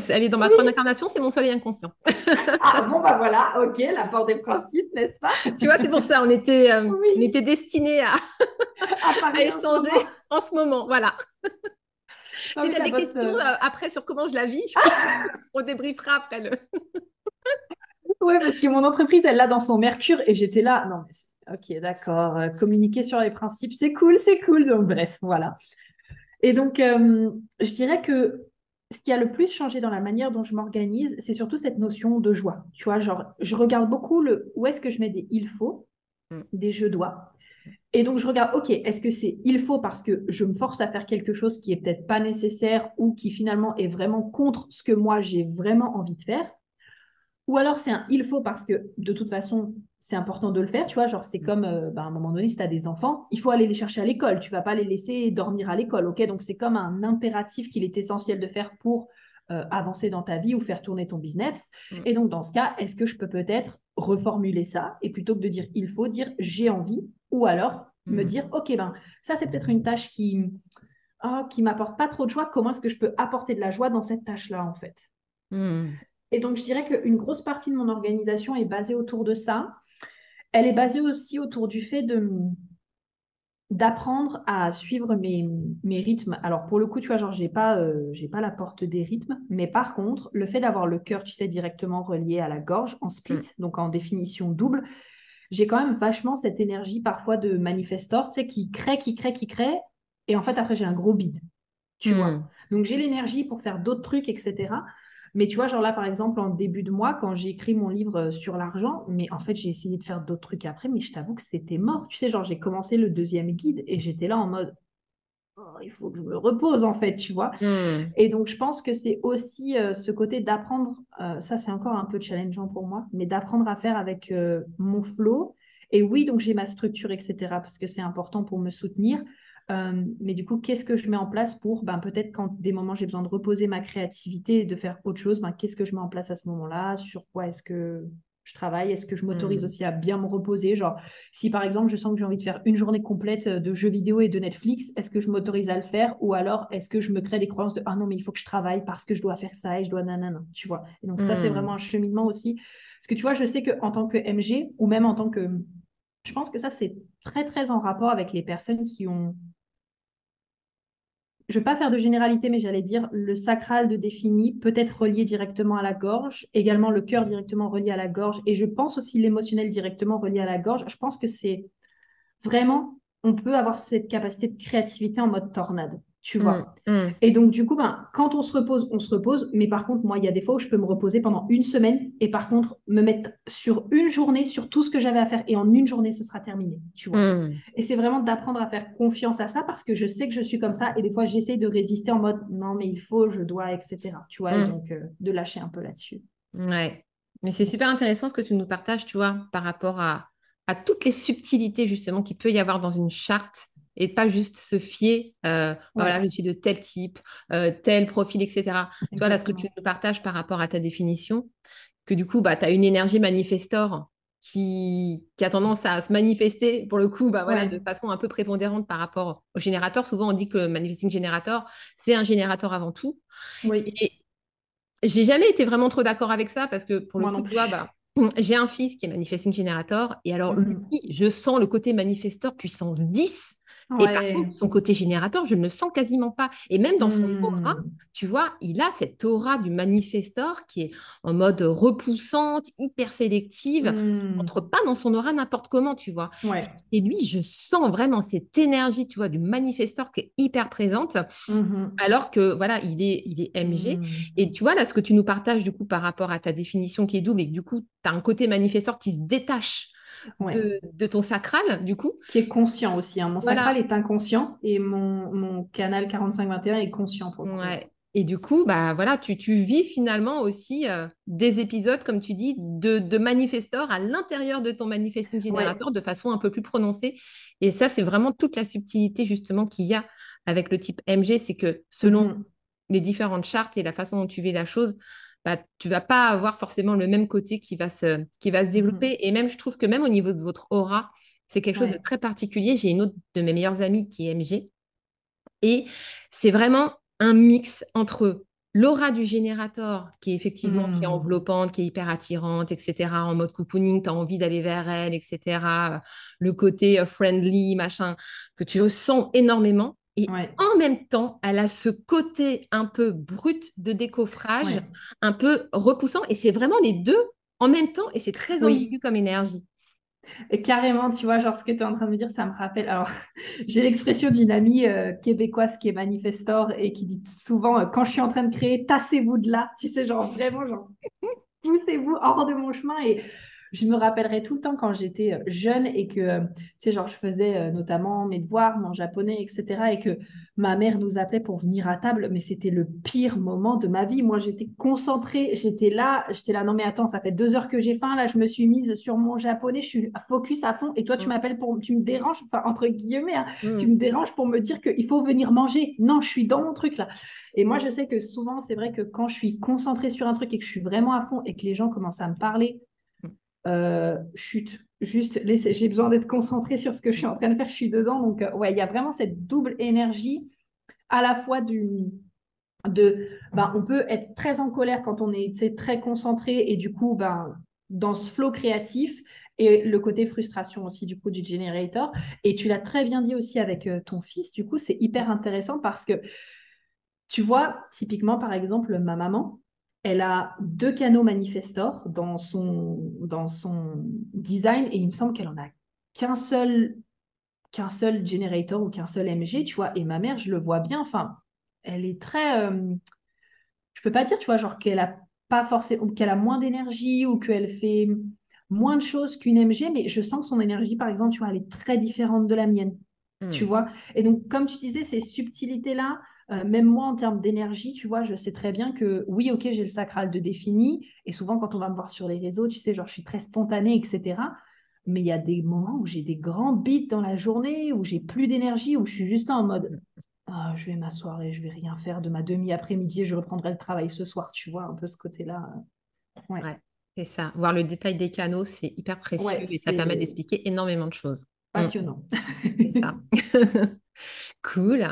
Elle est dans ma oui. incarnation, c'est mon soleil inconscient. ah bon, bah voilà, ok, la porte des principes, n'est-ce pas? Tu vois, c'est pour ça, on était, euh, on était destinés à, à, échanger en ce moment, voilà. Ah si tu as des questions euh, après sur comment je la vis, on débriefera après le. Oui, parce que mon entreprise, elle l'a dans son Mercure et j'étais là. Non, mais ok, d'accord. Euh, communiquer sur les principes, c'est cool, c'est cool. Donc, bref, voilà. Et donc, euh, je dirais que ce qui a le plus changé dans la manière dont je m'organise, c'est surtout cette notion de joie. Tu vois, genre, je regarde beaucoup le où est-ce que je mets des il faut, mm. des je dois. Et donc, je regarde, OK, est-ce que c'est il faut parce que je me force à faire quelque chose qui est peut-être pas nécessaire ou qui finalement est vraiment contre ce que moi j'ai vraiment envie de faire ou alors c'est un il faut parce que de toute façon, c'est important de le faire, tu vois. Genre, c'est mm. comme euh, bah, à un moment donné, si tu as des enfants, il faut aller les chercher à l'école. Tu vas pas les laisser dormir à l'école, ok? Donc, c'est comme un impératif qu'il est essentiel de faire pour euh, avancer dans ta vie ou faire tourner ton business. Mm. Et donc, dans ce cas, est-ce que je peux peut-être reformuler ça et plutôt que de dire il faut, dire j'ai envie ou alors me mm. dire ok, ben ça, c'est peut-être une tâche qui. Oh, qui m'apporte pas trop de joie, comment est-ce que je peux apporter de la joie dans cette tâche-là, en fait? Et donc, je dirais qu'une grosse partie de mon organisation est basée autour de ça. Elle est basée aussi autour du fait de d'apprendre à suivre mes, mes, rythmes. Alors pour le coup, tu vois, genre j'ai pas euh, j'ai pas la porte des rythmes, mais par contre, le fait d'avoir le cœur, tu sais, directement relié à la gorge en split, mm. donc en définition double, j'ai quand même vachement cette énergie parfois de manifestor, tu sais, qui crée, qui crée, qui crée, et en fait après j'ai un gros bide, tu vois. Mm. Donc j'ai l'énergie pour faire d'autres trucs, etc. Mais tu vois, genre là, par exemple, en début de mois, quand j'ai écrit mon livre euh, sur l'argent, mais en fait, j'ai essayé de faire d'autres trucs après, mais je t'avoue que c'était mort. Tu sais, genre, j'ai commencé le deuxième guide et j'étais là en mode, oh, il faut que je me repose, en fait, tu vois. Hmm. Et donc, je pense que c'est aussi euh, ce côté d'apprendre, euh, ça, c'est encore un peu challengeant pour moi, mais d'apprendre à faire avec mon flow. Et oui, donc j'ai ma structure, etc., parce que c'est important pour me soutenir. Euh, mais du coup, qu'est-ce que je mets en place pour, ben, peut-être quand des moments j'ai besoin de reposer ma créativité et de faire autre chose, ben, qu'est-ce que je mets en place à ce moment-là? Sur quoi est-ce que je travaille? Est-ce que je m'autorise hmm. aussi à bien me reposer? Genre, si par exemple, je sens que j'ai envie de faire une journée complète de jeux vidéo et de Netflix, est-ce que je m'autorise à le faire? Ou alors, est-ce que je me crée des croyances de Ah non, mais il faut que je travaille parce que je dois faire ça et je dois nanana, tu vois? Et donc, ça, c'est vraiment un cheminement aussi. Parce que tu vois, je sais qu'en tant que MG ou même en tant que. Je pense que ça, c'est très, très en rapport avec les personnes qui ont je ne vais pas faire de généralité, mais j'allais dire le sacral de défini peut être relié directement à la gorge, également le cœur directement relié à la gorge, et je pense aussi l'émotionnel directement relié à la gorge. Je pense que c'est vraiment, on peut avoir cette capacité de créativité en mode tornade. Tu vois. Mmh, mmh. Et donc, du coup, ben, quand on se repose, on se repose. Mais par contre, moi, il y a des fois où je peux me reposer pendant une semaine et par contre, me mettre sur une journée, sur tout ce que j'avais à faire. Et en une journée, ce sera terminé, tu vois. Mmh. Et c'est vraiment d'apprendre à faire confiance à ça parce que je sais que je suis comme ça. Et des fois, j'essaie de résister en mode non, mais il faut, je dois, etc. Tu vois, donc euh, de lâcher un peu là-dessus. Ouais. Mais c'est super intéressant ce que tu nous partages, tu vois, par rapport à, à toutes les subtilités justement qu'il peut y avoir dans une charte et pas juste se fier, euh, voilà, je suis de tel type, euh, tel profil, etc. Tu vois, là, ce que tu nous partages par rapport à ta définition, que du coup, bah, tu as une énergie manifestor qui, qui, a tendance à se manifester, pour le coup, bah, voilà, de façon un peu prépondérante par rapport au générateur. Souvent, on dit que Manifesting Generator, c'est un générateur avant tout. Oui. Et j'ai jamais été vraiment trop d'accord avec ça parce que, pour le coup, tu vois, bah, j'ai un fils qui est Manifesting Generator et alors, mmh lui, je sens le côté manifestor puissance 10 et par contre, son côté générateur, je ne le sens quasiment pas. Et même dans son aura, mmh. tu vois, il a cette aura du manifestor qui est en mode repoussante, hyper sélective. Mmh. n'entre pas dans son aura n'importe comment, tu vois. Et lui, je sens vraiment cette énergie, tu vois, du manifestor qui est hyper présente. Mmh alors que, voilà, il est, il est MG. Et tu vois, là, ce que tu nous partages, du coup, par rapport à ta définition qui est double, et que du coup, tu as un côté manifestor qui se détache de, ton sacral, du coup. Qui est conscient aussi. Hein. Mon sacral est inconscient et mon, mon canal 45-21 est conscient. Pour ouais. Et du coup, bah voilà, tu, tu vis finalement aussi euh, des épisodes, comme tu dis, de, de manifestor à l'intérieur de ton manifesting generator de façon un peu plus prononcée. Et ça, c'est vraiment toute la subtilité justement qu'il y a avec le type MG, c'est que selon mm-hmm. les différentes chartes et la façon dont tu vis la chose, bah, tu vas pas avoir forcément le même côté qui va se, qui va se mmh développer. Et même, je trouve que même au niveau de votre aura, c'est quelque chose de très particulier. J'ai une autre de mes meilleures amies qui est MG. Et c'est vraiment un mix entre l'aura du générateur, qui est effectivement qui est mmh. enveloppante, qui est hyper attirante, etc., en mode cocooning, tu as envie d'aller vers elle, etc., le côté euh, friendly, machin, que tu ressens énormément. Et en même temps, elle a ce côté un peu brut de décoffrage, un peu repoussant. Et c'est vraiment les deux en même temps. Et c'est très ambigu comme énergie. Carrément, tu vois, genre ce que tu es en train de me dire, ça me rappelle. Alors, j'ai l'expression d'une amie euh, québécoise qui est manifestor et qui dit souvent euh, quand je suis en train de créer, tassez-vous de là. Tu sais, genre vraiment, genre poussez-vous hors de mon chemin. Et je me rappellerai tout le temps quand j'étais euh, jeune et que, euh, tu sais, genre, je faisais euh, notamment mes devoirs, mon japonais, etc. Et que ma mère nous appelait pour venir à table, mais c'était le pire moment de ma vie. Moi, j'étais concentrée, j'étais là, j'étais là, non, mais attends, ça fait deux heures que j'ai faim, là, je me suis mise sur mon japonais, je suis focus à fond. Et toi, tu mm. m'appelles pour, tu me déranges, enfin, entre guillemets, hein, mm. tu me déranges pour me dire qu'il faut venir manger. Non, je suis dans mon truc là. Et moi, je sais que souvent, c'est vrai que quand je suis concentrée sur un truc et que je suis vraiment à fond et que les gens commencent à me parler, euh, chute. Juste, j'ai besoin d'être concentrée sur ce que je suis en train de faire, je suis dedans. Donc, euh, ouais, il y a vraiment cette double énergie à la fois du, de, ben, on peut être très en colère quand on est très concentré et du coup, ben, dans ce flow créatif et le côté frustration aussi du coup du generator. Et tu l'as très bien dit aussi avec euh, ton fils, du coup, c'est hyper intéressant parce que tu vois, typiquement, par exemple, ma maman, elle a deux canaux manifestor dans son, dans son design et il me semble qu'elle en a qu'un seul qu'un seul generator ou qu'un seul MG, tu vois. Et ma mère, je le vois bien, enfin, elle est très... Euh, je peux pas dire, tu vois, genre qu'elle a pas forcément... qu'elle a moins d'énergie ou qu'elle fait moins de choses qu'une MG, mais je sens que son énergie, par exemple, tu vois, elle est très différente de la mienne. Tu hmm. vois Et donc, comme tu disais, ces subtilités-là, euh, même moi, en termes d'énergie, tu vois, je sais très bien que oui, ok, j'ai le sacral de défini. Et souvent, quand on va me voir sur les réseaux, tu sais, genre, je suis très spontanée, etc. Mais il y a des moments où j'ai des grands beats dans la journée, où j'ai plus d'énergie, où je suis juste en mode ah, je vais m'asseoir et je vais rien faire de ma demi-après-midi et je reprendrai le travail ce soir, tu vois, un peu ce côté-là. Ouais. c'est ça. Voir le détail des canaux, c'est hyper précieux et ça permet d'expliquer énormément de choses. Mm. Passionnant. c'est ça. cool.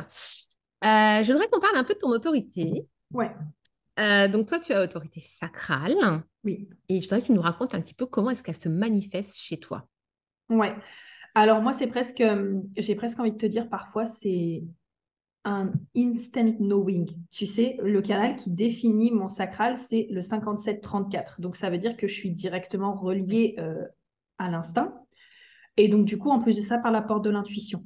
Euh, je voudrais qu'on parle un peu de ton autorité. Ouais. Euh, donc toi, tu as autorité sacrale. Oui. Et je voudrais que tu nous racontes un petit peu comment est-ce qu'elle se manifeste chez toi. Ouais. Alors moi, c'est presque, euh, j'ai presque envie de te dire parfois, c'est un instant knowing. Tu sais, le canal qui définit mon sacral, c'est le 57-34. Donc ça veut dire que je suis directement reliée à l'instinct. Et donc du coup, en plus de ça, par la porte de l'intuition.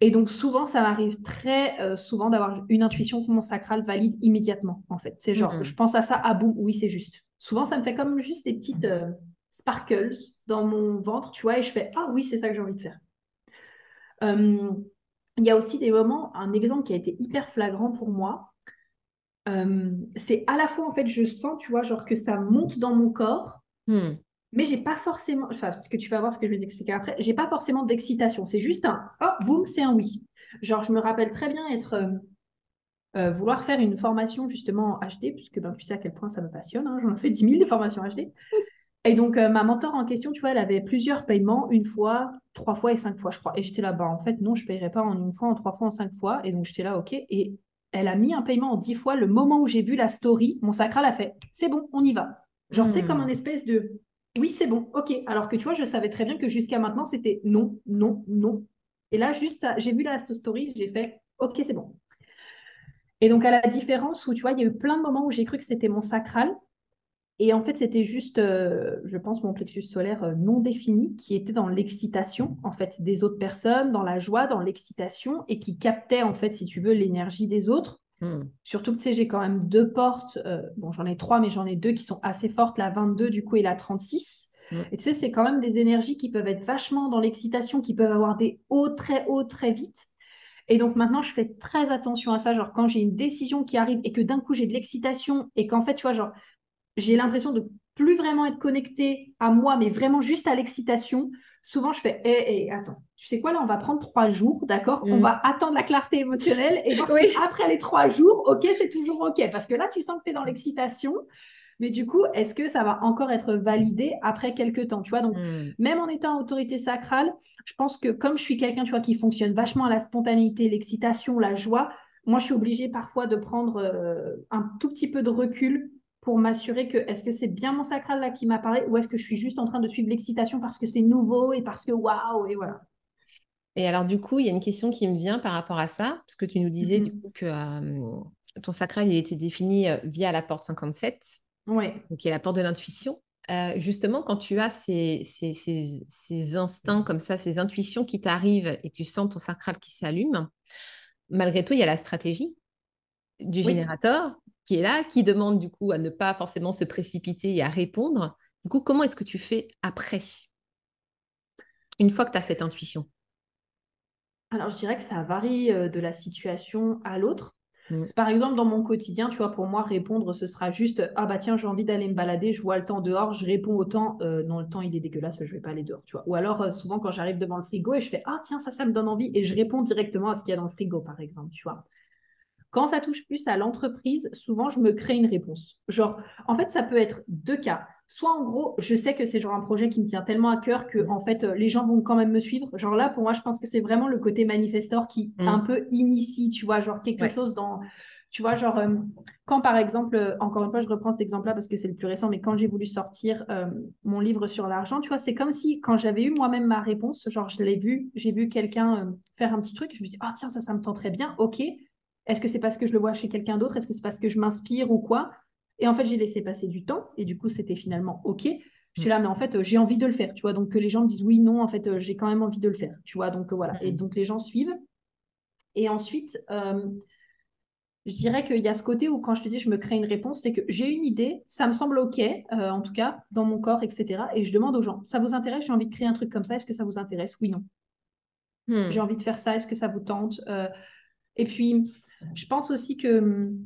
Et donc souvent, ça m'arrive très euh, souvent d'avoir une intuition que mon sacral valide immédiatement, en fait. C'est genre, je pense à ça, ah boum, oui, c'est juste. Souvent, ça me fait comme juste des petites euh, sparkles dans mon ventre, tu vois, et je fais, ah oui, c'est ça que j'ai envie de faire. Euh, il y a aussi des moments, un exemple qui a été hyper flagrant pour moi, c'est à la fois, en fait, je sens, tu vois, genre que ça monte dans mon corps, hmm mais j'ai pas forcément, enfin, ce que tu vas voir, ce que je vais t'expliquer après, j'ai pas forcément d'excitation. C'est juste un, oh, boum, c'est un oui. Genre, je me rappelle très bien être, euh, euh, vouloir faire une formation justement en HD, puisque ben, tu sais à quel point ça me passionne, hein, j'en ai fait 10 000 de formations HD. Et donc, euh, ma mentor en question, tu vois, elle avait plusieurs paiements, une fois, trois fois et cinq fois, je crois. Et j'étais là, bas en fait, non, je ne paierai pas en une fois, en trois fois, en cinq fois. Et donc, j'étais là, OK. Et elle a mis un paiement en dix fois. Le moment où j'ai vu la story, mon sacral a fait, c'est bon, on y va. Genre, tu sais, comme un espèce de oui, c'est bon, ok. Alors que tu vois, je savais très bien que jusqu'à maintenant, c'était non, non, non. Et là, juste, j'ai vu la story, j'ai fait, ok, c'est bon. Et donc, à la différence où, tu vois, il y a eu plein de moments où j'ai cru que c'était mon sacral. Et en fait, c'était juste, euh, je pense, mon plexus solaire euh, non défini qui était dans l'excitation, en fait, des autres personnes, dans la joie, dans l'excitation, et qui captait, en fait, si tu veux, l'énergie des autres. Hmm. Surtout que tu sais, j'ai quand même deux portes. Euh, bon, j'en ai trois, mais j'en ai deux qui sont assez fortes, la 22 du coup et la 36. Hmm. Et tu sais, c'est quand même des énergies qui peuvent être vachement dans l'excitation, qui peuvent avoir des hauts très hauts très vite. Et donc maintenant, je fais très attention à ça. Genre, quand j'ai une décision qui arrive et que d'un coup j'ai de l'excitation et qu'en fait, tu vois, genre, j'ai l'impression de plus vraiment être connectée à moi, mais vraiment juste à l'excitation, souvent je fais hé, hé, attends, tu sais quoi, là, on va prendre trois jours, d'accord? On mm. va attendre la clarté émotionnelle et voir si après les trois jours, ok, c'est toujours ok. Parce que là, tu sens que tu es dans l'excitation. Mais du coup, est-ce que ça va encore être validé après quelques temps? Tu vois, donc mm. même en étant autorité sacrale, je pense que comme je suis quelqu'un, tu vois, qui fonctionne vachement à la spontanéité, l'excitation, la joie, moi, je suis obligée parfois de prendre euh, un tout petit peu de recul pour m'assurer que est-ce que c'est bien mon sacral là qui m'a parlé ou est-ce que je suis juste en train de suivre l'excitation parce que c'est nouveau et parce que waouh et voilà. Et alors du coup, il y a une question qui me vient par rapport à ça, parce que tu nous disais du mm-hmm. coup que euh, ton sacral il était défini euh, via la porte 57, oui. qui est la porte de l'intuition. Euh, justement, quand tu as ces, ces, ces, instincts comme ça, ces intuitions qui t'arrivent et tu sens ton sacral qui s'allume, malgré tout, il y a la stratégie du générateur qui est là, qui demande du coup à ne pas forcément se précipiter et à répondre. Du coup, comment est-ce que tu fais après Une fois que tu as cette intuition? Alors, je dirais que ça varie euh, de la situation à l'autre. Mm. Par exemple, dans mon quotidien, tu vois, pour moi, répondre, ce sera juste Ah bah tiens, j'ai envie d'aller me balader, je vois le temps dehors, je réponds au temps, euh, non, le temps il est dégueulasse, je vais pas aller dehors, tu vois. Ou alors, euh, souvent, quand j'arrive devant le frigo et je fais Ah tiens, ça, ça me donne envie, et je réponds directement à ce qu'il y a dans le frigo, par exemple, tu vois. Quand ça touche plus à l'entreprise, souvent, je me crée une réponse. Genre, en fait, ça peut être deux cas. Soit en gros, je sais que c'est genre un projet qui me tient tellement à cœur que en fait, les gens vont quand même me suivre. Genre là, pour moi, je pense que c'est vraiment le côté manifestor qui mm. un peu initie, tu vois, genre quelque chose dans tu vois, genre, euh, quand par exemple, euh, encore une fois, je reprends cet exemple-là parce que c'est le plus récent, mais quand j'ai voulu sortir euh, mon livre sur l'argent, tu vois, c'est comme si quand j'avais eu moi-même ma réponse, genre, je l'ai vu, j'ai vu quelqu'un faire un petit truc, je me dis, ah tiens, ça, ça me tend très bien, ok, est-ce que c'est parce que je le vois chez quelqu'un d'autre? Est-ce que c'est parce que je m'inspire ou quoi? Et en fait, j'ai laissé passer du temps et du coup, c'était finalement OK. Je suis là, mais en fait, j'ai envie de le faire, tu vois. Donc, que les gens me disent oui, non, en fait, j'ai quand même envie de le faire, tu vois. Donc, voilà. Et donc, les gens suivent. Et ensuite, euh, je dirais qu'il y a ce côté où, quand je te dis je me crée une réponse, c'est que j'ai une idée, ça me semble OK, euh, en tout cas, dans mon corps, etc. Et je demande aux gens, ça vous intéresse? J'ai envie de créer un truc comme ça, est-ce que ça vous intéresse? Oui, non. Hmm. J'ai envie de faire ça, est-ce que ça vous tente euh, Et puis, je pense aussi que hum,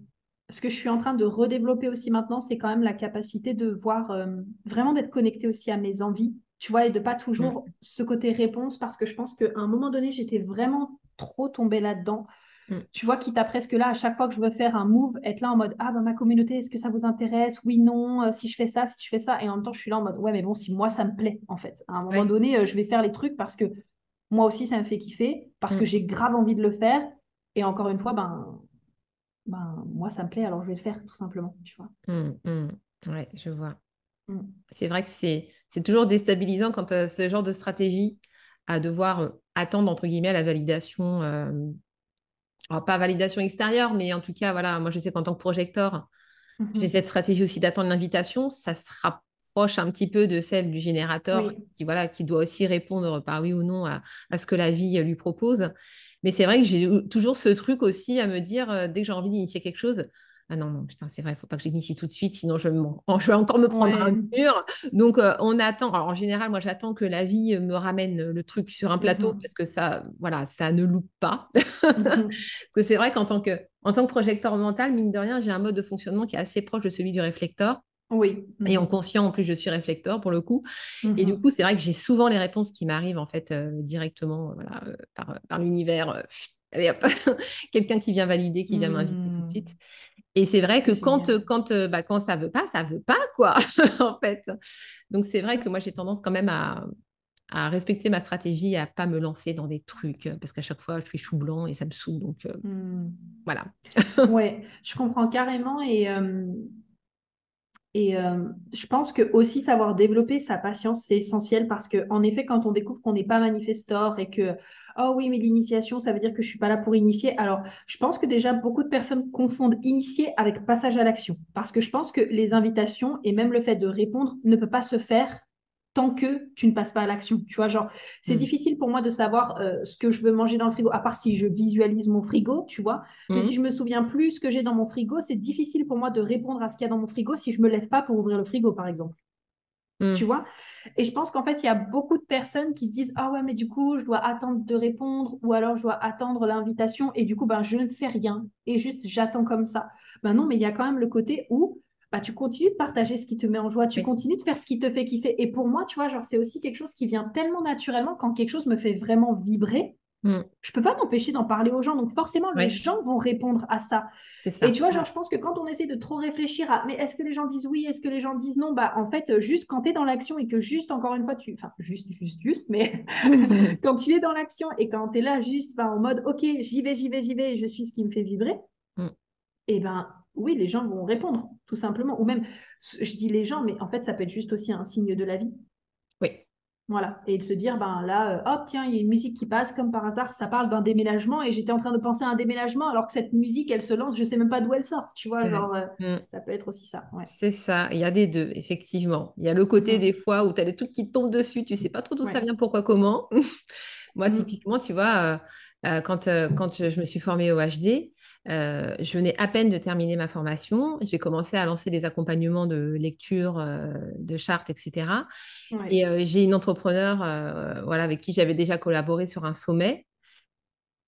ce que je suis en train de redévelopper aussi maintenant, c'est quand même la capacité de voir, euh, vraiment d'être connecté aussi à mes envies, tu vois, et de pas toujours mm. ce côté réponse, parce que je pense qu'à un moment donné, j'étais vraiment trop tombée là-dedans. Mm. Tu vois, quitte à presque là, à chaque fois que je veux faire un move, être là en mode Ah, bah, ma communauté, est-ce que ça vous intéresse? Oui, non, euh, si je fais ça, si je fais ça. Et en même temps, je suis là en mode Ouais, mais bon, si moi, ça me plaît, en fait. À un moment donné, euh, je vais faire les trucs parce que moi aussi, ça me fait kiffer, parce que mm. j'ai grave envie de le faire. Et encore une fois, ben, ben, moi, ça me plaît, alors je vais le faire tout simplement, tu vois. Mmh, mmh. Ouais, je vois. Mmh. C'est vrai que c'est, c'est toujours déstabilisant quand tu ce genre de stratégie à devoir euh, attendre, entre guillemets, la validation. Euh, pas validation extérieure, mais en tout cas, voilà, moi, je sais qu'en tant que projecteur, j'ai cette stratégie aussi d'attendre l'invitation. Ça se rapproche un petit peu de celle du générateur qui, voilà, qui doit aussi répondre par oui ou non à, à ce que la vie lui propose. Mais c'est vrai que j'ai toujours ce truc aussi à me dire, euh, dès que j'ai envie d'initier quelque chose, ah non, non, putain, c'est vrai, il ne faut pas que je l'initie tout de suite, sinon je, je vais encore me prendre un mur. Donc, euh, on attend. Alors, en général, moi, j'attends que la vie me ramène le truc sur un plateau mmh parce que ça, voilà, ça ne loupe pas. Mmh parce que c'est vrai qu'en tant que, en tant que projecteur mental, mine de rien, j'ai un mode de fonctionnement qui est assez proche de celui du réflecteur. Oui. Et en mmh conscient, en plus, je suis réflecteur pour le coup. Et du coup, c'est vrai que j'ai souvent les réponses qui m'arrivent en fait euh, directement voilà, euh, par, par l'univers. allez hop, quelqu'un qui vient valider, qui vient m'inviter tout de suite. Et c'est vrai que quand, quand, euh, bah, quand ça veut pas, ça veut pas, quoi, en fait. Donc, c'est vrai que moi, j'ai tendance quand même à, à respecter ma stratégie, à pas me lancer dans des trucs, parce qu'à chaque fois, je suis chou blanc et ça me saoule. Donc, euh, mmh. voilà. ouais, je comprends carrément. Et, euh, et je pense que aussi savoir développer sa patience, c'est essentiel parce que, en effet, quand on découvre qu'on n'est pas manifestor et que oh oui, mais l'initiation, ça veut dire que je suis pas là pour initier. Alors, je pense que déjà beaucoup de personnes confondent initier avec passage à l'action, parce que je pense que les invitations et même le fait de répondre ne peut pas se faire tant que tu ne passes pas à l'action. Tu vois, genre, c'est hmm. difficile pour moi de savoir euh, ce que je veux manger dans le frigo, à part si je visualise mon frigo, tu vois. Mais si hmm. je me souviens plus ce que j'ai dans mon frigo, c'est difficile pour moi de répondre à ce qu'il y a dans mon frigo si je me lève pas pour ouvrir le frigo, par exemple. Hmm. Tu vois? Et je pense qu'en fait, il y a beaucoup de personnes qui se disent Ah ouais, mais du coup, je dois attendre de répondre ou alors je dois attendre l'invitation et du coup, ben, je ne fais rien et juste j'attends comme ça. Ben non, mais il y a quand même le côté où bah, tu continues de partager ce qui te met en joie, tu continues de faire ce qui te fait kiffer. Et pour moi, tu vois, genre, c'est aussi quelque chose qui vient tellement naturellement quand quelque chose me fait vraiment vibrer je mm. Je peux pas m'empêcher d'en parler aux gens. Donc forcément, les gens vont répondre à ça. ça. Et tu vois, genre, je pense que quand on essaie de trop réfléchir à mais est-ce que les gens disent oui, est-ce que les gens disent non, bah en fait, juste quand tu es dans l'action et que juste, encore une fois, tu. Enfin, juste, juste, juste, mais quand tu es dans l'action et quand tu es là juste bah, en mode ok, j'y vais, j'y vais, j'y vais, je suis ce qui me fait vibrer, mm. et eh ben oui, les gens vont répondre, tout simplement. Ou même, je dis les gens, mais en fait, ça peut être juste aussi un signe de la vie. Oui. Voilà. Et de se dire, ben là, euh, hop, tiens, il y a une musique qui passe, comme par hasard, ça parle d'un déménagement, et j'étais en train de penser à un déménagement, alors que cette musique, elle se lance, je sais même pas d'où elle sort, tu vois, genre, euh, mm. ça peut être aussi ça. C'est ça, il y a des deux, effectivement. Il y a le côté mm. des fois où tu as des trucs qui tombent dessus, tu sais pas trop d'où ça vient, pourquoi, comment. Moi, mm. typiquement, tu vois, euh, quand, quand je me suis formée au HD, euh, je venais à peine de terminer ma formation. J'ai commencé à lancer des accompagnements de lecture, euh, de chartes, etc. Et euh, j'ai une entrepreneur voilà, avec qui j'avais déjà collaboré sur un sommet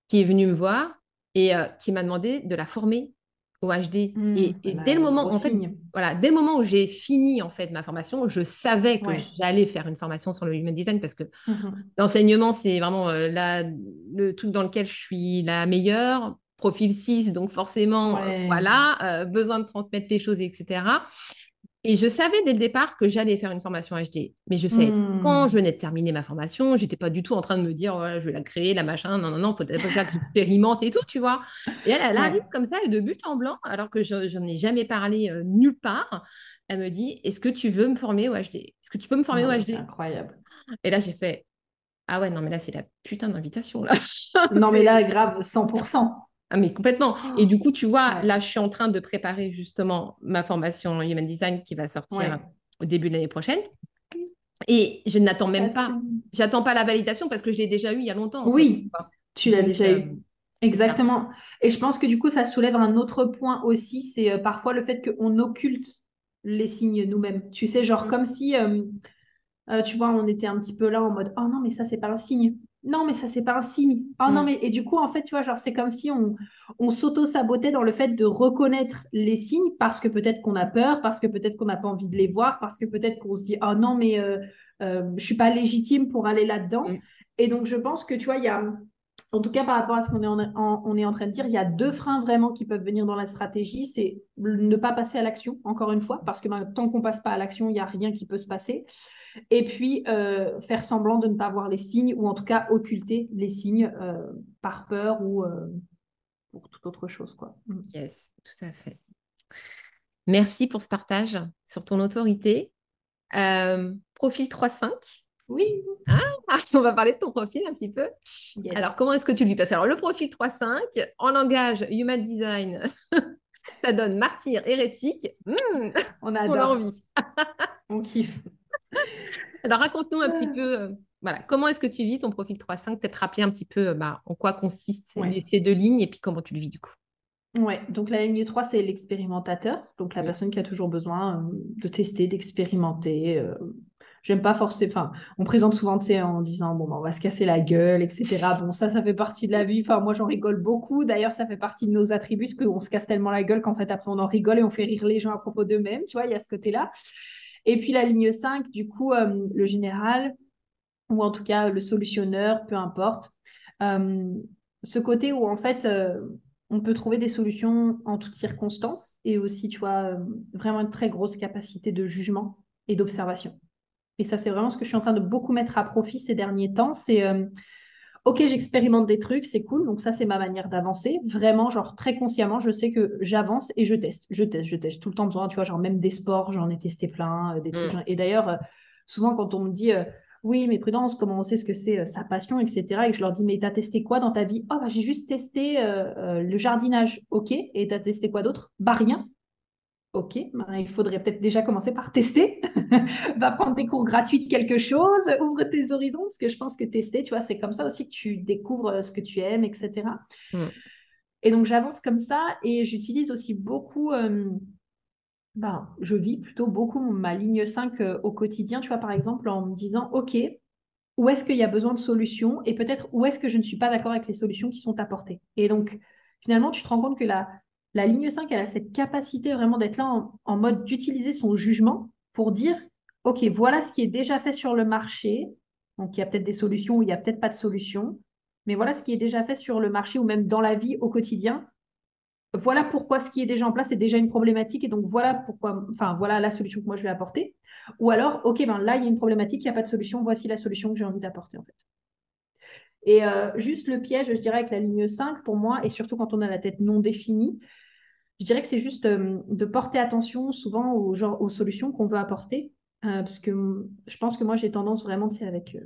qui est venue me voir et qui m'a demandé de la former au HD. Mmh, et, dès le moment, en fait, voilà, dès le moment où j'ai fini en fait ma formation, je savais que j'allais faire une formation sur le human design parce que mmh l'enseignement, c'est vraiment le truc dans lequel je suis la meilleure profil 6, donc forcément, euh, voilà, euh, besoin de transmettre les choses, etc. Et je savais dès le départ que j'allais faire une formation HD. Mais je sais, hmm. quand je venais de terminer ma formation, j'étais pas du tout en train de me dire, je vais la créer, la machin. Non, non, non, il faut déjà que j'expérimente et tout, tu vois. Et elle, elle arrive comme ça, et de but en blanc, alors que je n'en ai jamais parlé euh, nulle part. Elle me dit, est-ce que tu veux me former au HD Est-ce que tu peux me former au HD C'est incroyable. Et là, j'ai fait, ah ouais, non, mais là, c'est la putain d'invitation, là. non, mais là, grave, 100%. Ah, mais complètement. Et du coup, tu vois, là, je suis en train de préparer justement ma formation en Human Design qui va sortir au début de l'année prochaine. Et je n'attends même pas. J'attends pas la validation parce que je l'ai déjà eu il y a longtemps. Oui, tu l'as déjà eu. Euh, Exactement. Et je pense que du coup, ça soulève un autre point aussi, c'est euh, parfois le fait qu'on occulte les signes nous-mêmes. Tu sais, genre mm. comme si, euh, tu vois, on était un petit peu là en mode, oh non, mais ça, c'est pas un signe non, mais ça, c'est pas un signe. Oh non, mm. mais et du coup, en fait, tu vois, genre, c'est comme si on, on s'auto-sabotait dans le fait de reconnaître les signes parce que peut-être qu'on a peur, parce que peut-être qu'on n'a pas envie de les voir, parce que peut-être qu'on se dit, oh non, mais euh, euh, je suis pas légitime pour aller là-dedans. Mm. Et donc, je pense que, tu vois, il y a, en tout cas, par rapport à ce qu'on est en, train de dire, il y a deux freins vraiment qui peuvent venir dans la stratégie. C'est ne pas passer à l'action, encore une fois, parce que ben, tant qu'on passe pas à l'action, il n'y a rien qui peut se passer. Et puis, euh, faire semblant de ne pas voir les signes, ou en tout cas occulter les signes euh, par peur ou euh, pour toute autre chose. Quoi. Mm. Yes, tout à fait. Merci pour ce partage sur ton autorité. profil 3.5. Oui. Ah, on va parler de ton profil un petit peu. Alors, comment est-ce que tu lui passes Alors, le profil 3.5, en langage Human Design, ça donne martyr hérétique. Hmm, on a envie. on kiffe. Alors raconte-nous un petit peu euh, voilà, comment est-ce que tu vis ton profil 3.5 Peut-être rappeler un petit peu bah, en quoi consistent ces deux lignes et puis comment tu le vis du coup. Ouais, donc la ligne 3, c'est l'expérimentateur, donc la personne qui a toujours besoin euh, de tester, d'expérimenter. Euh, j'aime pas forcément, enfin, on présente souvent, tu sais, en disant, bon, bah, on va se casser la gueule, etc. Bon, ça, ça fait partie de la vie. Enfin, moi, j'en rigole beaucoup. D'ailleurs, ça fait partie de nos attributs, parce qu'on se casse tellement la gueule qu'en fait, après, on en rigole et on fait rire les gens à propos d'eux-mêmes, tu vois, il y a ce côté-là. Et puis la ligne 5, du coup, euh, le général, ou en tout cas le solutionneur, peu importe. ce côté où, en fait, on peut trouver des solutions en toutes circonstances et aussi, tu vois, euh, vraiment une très grosse capacité de jugement et d'observation. Et ça, c'est vraiment ce que je suis en train de beaucoup mettre à profit ces derniers temps. C'est, euh, OK, j'expérimente des trucs, c'est cool. Donc ça, c'est ma manière d'avancer. Vraiment, genre très consciemment, je sais que j'avance et je teste. Je teste, je teste tout le temps besoin, tu vois, genre même des sports, j'en ai testé plein, euh, des trucs. Mm. Et d'ailleurs, souvent quand on me dit oui, mais prudence, comment on sait ce que c'est euh, sa passion, etc. Et que je leur dis, mais t'as testé quoi dans ta vie? Oh, bah, j'ai juste testé euh, euh, le jardinage. Ok. Et t'as testé quoi d'autre? Bah, rien. Ok, bah, il faudrait peut-être déjà commencer par tester. Va prendre des cours gratuits de quelque chose, ouvre tes horizons, parce que je pense que tester, tu vois, c'est comme ça aussi que tu découvres ce que tu aimes, etc. Mm. Et donc, j'avance comme ça et j'utilise aussi beaucoup ben, je vis plutôt beaucoup ma ligne 5 euh, au quotidien, tu vois, par exemple, en me disant, OK, où est-ce qu'il y a besoin de solutions? Et peut-être où est-ce que je ne suis pas d'accord avec les solutions qui sont apportées? Et donc, finalement, tu te rends compte que la, la ligne 5, elle a cette capacité vraiment d'être là en, mode d'utiliser son jugement pour dire, OK, voilà ce qui est déjà fait sur le marché. Donc, il y a peut-être des solutions ou il n'y a peut-être pas de solutions. Mais voilà ce qui est déjà fait sur le marché ou même dans la vie au quotidien voilà pourquoi ce qui est déjà en place est déjà une problématique et donc voilà pourquoi, enfin voilà la solution que moi je vais apporter. Ou alors, ok, ben là il y a une problématique, il n'y a pas de solution, voici la solution que j'ai envie d'apporter en fait. Et euh, juste le piège, je dirais, avec la ligne 5 pour moi, et surtout quand on a la tête non définie, je dirais que c'est juste euh, de porter attention souvent aux, solutions qu'on veut apporter. Euh, parce que je pense que moi j'ai tendance vraiment, c'est avec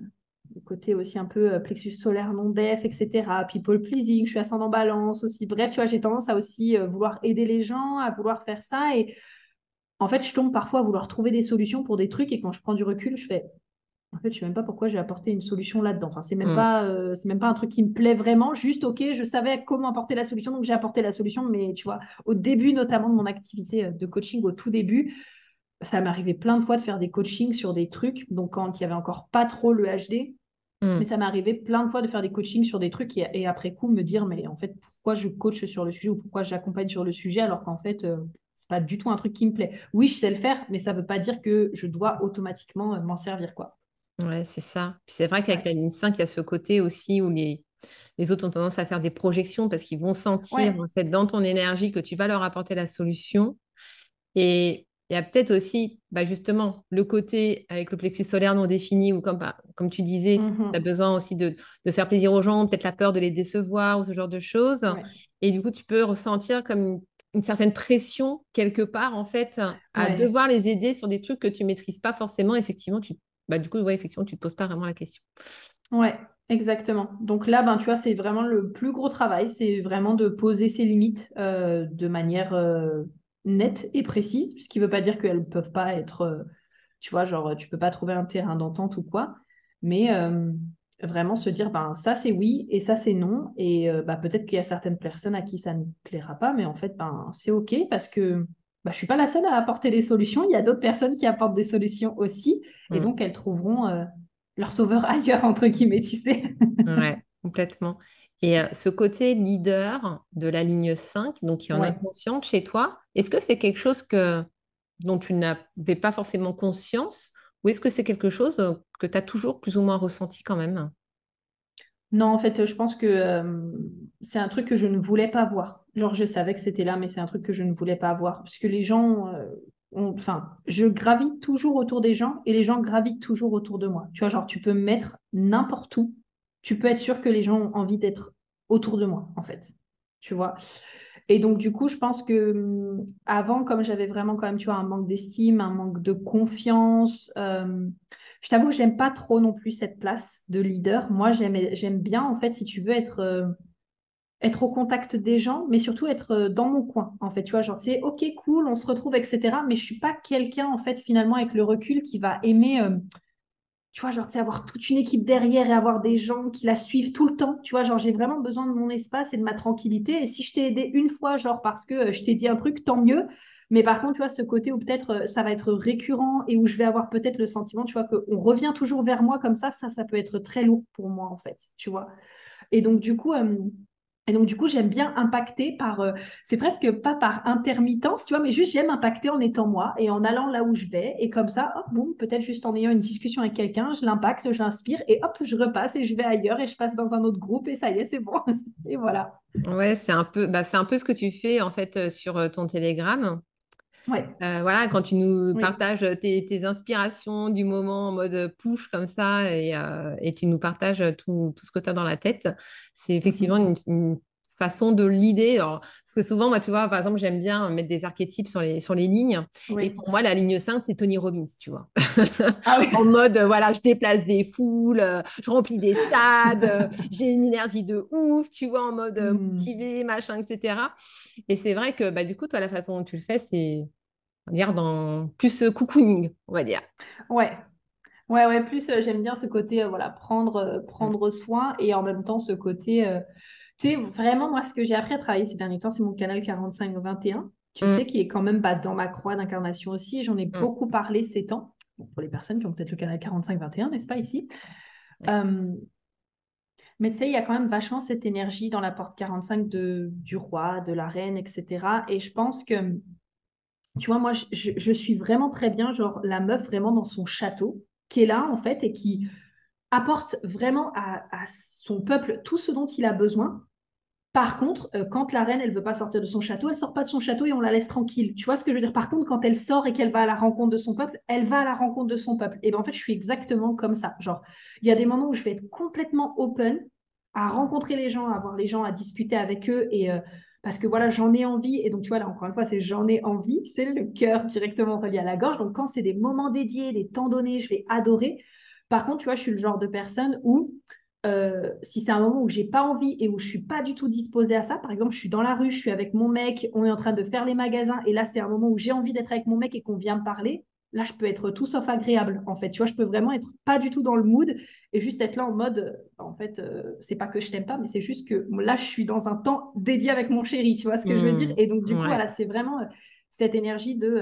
le côté aussi un peu euh, plexus solaire non def, etc. People pleasing, je suis ascendant balance aussi. Bref, tu vois, j'ai tendance à aussi euh, vouloir aider les gens, à vouloir faire ça. Et en fait, je tombe parfois à vouloir trouver des solutions pour des trucs. Et quand je prends du recul, je fais, en fait, je sais même pas pourquoi j'ai apporté une solution là-dedans. Enfin, c'est même mm. pas, euh, c'est même pas un truc qui me plaît vraiment. Juste, ok, je savais comment apporter la solution, donc j'ai apporté la solution. Mais tu vois, au début, notamment de mon activité de coaching, au tout début, ça m'arrivait plein de fois de faire des coachings sur des trucs. Donc, quand il y avait encore pas trop le HD, Mm. Mais ça m'est arrivé plein de fois de faire des coachings sur des trucs et, après coup me dire, mais en fait, pourquoi je coach sur le sujet ou pourquoi j'accompagne sur le sujet alors qu'en fait, ce euh, c'est pas du tout un truc qui me plaît? Oui, je sais le faire, mais ça veut pas dire que je dois automatiquement euh, m'en servir, quoi. Ouais, c'est ça. c'est vrai qu'avec la ligne 5, il y a ce côté aussi où les, les autres ont tendance à faire des projections parce qu'ils vont sentir en fait dans ton énergie que tu vas leur apporter la solution. Et il y a peut-être aussi, bah, justement, le côté avec le plexus solaire non défini, ou comme, bah, comme tu disais, mmh tu as besoin aussi de, faire plaisir aux gens, peut-être la peur de les décevoir ou ce genre de choses. Et du coup, tu peux ressentir comme une, certaine pression quelque part, en fait, à devoir les aider sur des trucs que tu maîtrises pas forcément. Effectivement, tu, bah, du coup, effectivement, tu te poses pas vraiment la question. Ouais, Exactement. Donc là, ben, tu vois, c'est vraiment le plus gros travail, c'est vraiment de poser ses limites euh, de manière euh, net et précis, ce qui ne veut pas dire qu'elles ne peuvent pas être, euh, tu vois, genre, tu peux pas trouver un terrain d'entente ou quoi, mais vraiment se dire, ben, ça c'est oui et ça c'est non, et bah, peut-être qu'il y a certaines personnes à qui ça ne plaira pas, mais en fait, ben, c'est OK parce que bah, je ne suis pas la seule à apporter des solutions, il y a d'autres personnes qui apportent des solutions aussi, et mm. donc elles trouveront leur sauveur ailleurs, entre guillemets, tu sais. ouais, complètement. Et euh, ce côté leader de la ligne 5, donc qui en est inconsciente chez toi, est-ce que c'est quelque chose que, dont tu n'avais pas forcément conscience ou est-ce que c'est quelque chose euh, que tu as toujours plus ou moins ressenti quand même? Non, en fait, je pense que euh, c'est un truc que je ne voulais pas voir. Genre, je savais que c'était là, mais c'est un truc que je ne voulais pas voir. Parce que les gens, enfin, je gravite toujours autour des gens et les gens gravitent toujours autour de moi. Tu vois, genre, tu peux me mettre n'importe où tu peux être sûr que les gens ont envie d'être autour de moi, en fait. Tu vois? Et donc, du coup, je pense que hum, avant, comme j'avais vraiment quand même, tu vois, un manque d'estime, un manque de confiance, euh, je t'avoue que j'aime pas trop non plus cette place de leader. Moi, j'aime bien, en fait, si tu veux, être, euh, être au contact des gens, mais surtout être euh, dans mon coin, en fait. Tu vois, genre, c'est OK, cool, on se retrouve, etc. Mais je suis pas quelqu'un, en fait, finalement, avec le recul, qui va aimer tu vois, genre, sais, avoir toute une équipe derrière et avoir des gens qui la suivent tout le temps. Tu vois, genre, j'ai vraiment besoin de mon espace et de ma tranquillité. Et si je t'ai aidé une fois, genre, parce que je t'ai dit un truc, tant mieux. Mais par contre, tu vois, ce côté où peut-être euh, ça va être récurrent et où je vais avoir peut-être le sentiment, tu vois, qu'on revient toujours vers moi comme ça, ça, ça peut être très lourd pour moi, en fait, tu vois. Et donc, du coup, euh, et donc, du coup, j'aime bien impacter par, euh, c'est presque pas par intermittence, tu vois, mais juste j'aime impacter en étant moi et en allant là où je vais. Et comme ça, hop, boum, peut-être juste en ayant une discussion avec quelqu'un, je l'impacte, je l'inspire et hop, je repasse et je vais ailleurs et je passe dans un autre groupe et ça y est, c'est bon. et voilà. Ouais, c'est un peu, bah, c'est un peu ce que tu fais en fait euh, sur euh, ton Telegram. Ouais. voilà, quand tu nous partages tes, inspirations du moment en mode push comme ça et, et tu nous partages tout, tout ce que tu as dans la tête, c'est effectivement mmh une, façon de l'idée. Parce que souvent, moi, tu vois, par exemple, j'aime bien mettre des archétypes sur les, sur les lignes. Et pour moi, la ligne 5, c'est Tony Robbins, tu vois. Ah en mode, voilà, je déplace des foules, je remplis des stades, j'ai une énergie de ouf, tu vois, en mode mmh. motivé, machin, etc. Et c'est vrai que, bah, du coup, toi, la façon dont tu le fais, c'est, on va dire, dans plus cocooning, on va dire. Ouais, Ouais, ouais, plus j'aime bien ce côté, voilà, prendre, prendre soin et en même temps ce côté, tu sais, vraiment, moi, ce que j'ai appris à travailler ces derniers temps, c'est mon canal 45-21. Tu mm. sais, qui est quand même bah, dans ma croix d'incarnation aussi. J'en ai mm. beaucoup parlé ces temps. pour les personnes qui ont peut-être le canal 45-21, n'est-ce pas, ici? Euh, Mais tu sais, il y a quand même vachement cette énergie dans la porte 45 de, du roi, de la reine, etc. Et je pense que, tu vois, moi, je, suis vraiment très bien, genre, la meuf vraiment dans son château, qui est là, en fait, et qui apporte vraiment à, son peuple tout ce dont il a besoin. Par contre, euh, quand la reine, elle veut pas sortir de son château, elle sort pas de son château et on la laisse tranquille. Tu vois ce que je veux dire? Par contre, quand elle sort et qu'elle va à la rencontre de son peuple, elle va à la rencontre de son peuple. Et ben en fait, je suis exactement comme ça. Genre, il y a des moments où je vais être complètement open à rencontrer les gens, à voir les gens, à discuter avec eux et euh, parce que voilà, j'en ai envie. Et donc, tu vois, là, encore une fois, c'est j'en ai envie, c'est le cœur directement relié à la gorge. Donc, quand c'est des moments dédiés, des temps donnés, je vais adorer. Par contre, tu vois, je suis le genre de personne où euh, si c'est un moment où j'ai pas envie et où je suis pas du tout disposée à ça, par exemple, je suis dans la rue, je suis avec mon mec, on est en train de faire les magasins et là c'est un moment où j'ai envie d'être avec mon mec et qu'on vient me parler, là je peux être tout sauf agréable en fait. Tu vois, je peux vraiment être pas du tout dans le mood et juste être là en mode, en fait, euh, c'est pas que je t'aime pas, mais c'est juste que là je suis dans un temps dédié avec mon chéri, tu vois ce que je veux dire? Mmh. Et donc du coup, voilà, c'est vraiment euh, cette énergie de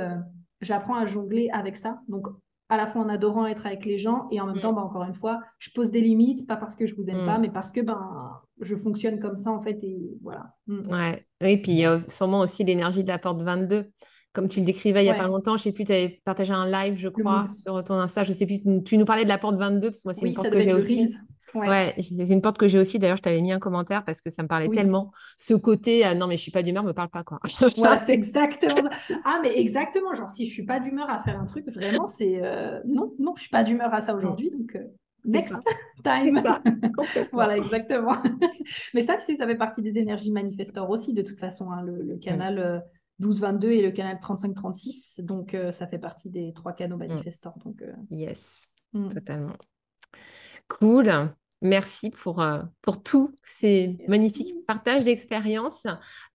j'apprends à jongler avec ça. Donc à la fois en adorant être avec les gens et en même mm. temps, bah, encore une fois, je pose des limites, pas parce que je vous aime pas, mm. mais parce que ben, je fonctionne comme ça en fait et voilà. Mm. Ouais, oui, puis il y a sûrement aussi l'énergie de la porte 22. Comme tu le décrivais il n'y a pas longtemps, je sais plus, tu avais partagé un live, je crois, sur ton Insta, je sais plus, tu nous parlais de la porte 22, parce que moi, c'est une porte que j'ai aussi. Ouais, c'est une porte que j'ai aussi. D'ailleurs, je t'avais mis un commentaire parce que ça me parlait tellement. Ce côté, euh, non, mais je suis pas d'humeur, me parle pas, quoi. voilà, c'est exactement ça. Ah, mais exactement. Genre, si je suis pas d'humeur à faire un truc, vraiment, c'est euh, non, non, je suis pas d'humeur à ça aujourd'hui. Donc, euh, next time. Ça. voilà, exactement. mais ça, tu sais, ça fait partie des énergies manifestors aussi, de toute façon. Hein, le, canal. 12-22 et le canal 35-36. Donc, ça fait partie des trois canaux mm. manifestors. Donc, Yes, mm. totalement. Cool. Merci pour, euh, pour tous ces magnifiques partages d'expériences.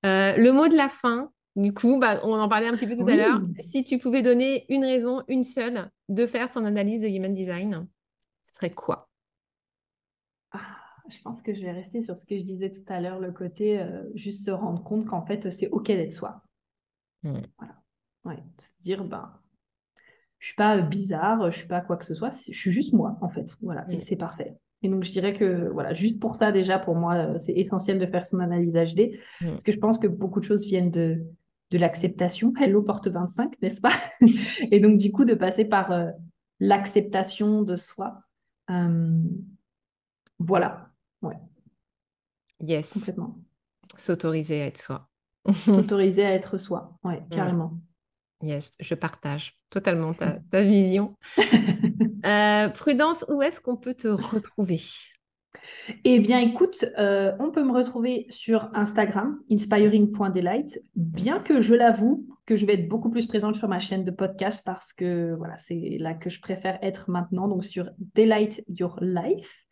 Euh, le mot de la fin, du coup, bah, on en parlait un petit peu tout à l'heure. Si tu pouvais donner une raison, une seule, de faire son analyse de Human Design, ce serait quoi? Ah, Je pense que je vais rester sur ce que je disais tout à l'heure, le côté euh, juste se rendre compte qu'en fait, c'est OK d'être soi. Hmm. Voilà. Ouais, se dire, ben, je suis pas bizarre, je suis pas quoi que ce soit, je suis juste moi, en fait. Voilà, et hmm. c'est parfait. Et donc, je dirais que, voilà, juste pour ça, déjà, pour moi, euh, c'est essentiel de faire son analyse HD. Mm. Parce que je pense que beaucoup de choses viennent de, de l'acceptation. Hello, porte 25, n'est-ce pas? Et donc, du coup, de passer par euh, l'acceptation de soi. Euh, voilà. Ouais. Yes. Complètement. S'autoriser à être soi. S'autoriser à être soi. Ouais, carrément. Yes, je partage totalement ta, ta vision. Euh, Prudence, où est-ce qu'on peut te retrouver? Eh bien, écoute, euh, on peut me retrouver sur Instagram, inspiring.delight, bien que je l'avoue que je vais être beaucoup plus présente sur ma chaîne de podcast parce que voilà, c'est là que je préfère être maintenant, donc sur Delight Your Life.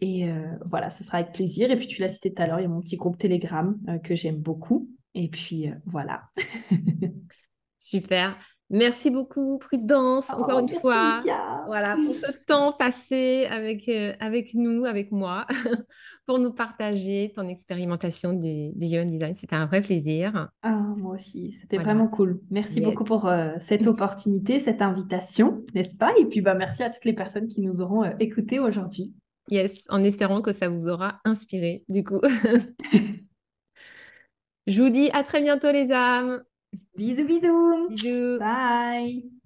Et euh, voilà, ce sera avec plaisir. Et puis, tu l'as cité tout à l'heure, il y a mon petit groupe Telegram que j'aime beaucoup. Et puis, voilà. Super. Merci beaucoup, Prudence, encore Oh, une merci, fois. Voilà, pour ce temps passé avec, euh, avec nous, avec moi, pour nous partager ton expérimentation du, du Human Design. C'était un vrai plaisir. Ah, moi aussi, c'était Voilà. vraiment cool. Merci Yes. beaucoup pour euh, cette opportunité, cette invitation, n'est-ce pas? Et puis, bah, merci à toutes les personnes qui nous auront euh, écoutés aujourd'hui. Yes, en espérant que ça vous aura inspiré, du coup. Je vous dis à très bientôt, les âmes. Bisous, bisous. Bisous. Bye.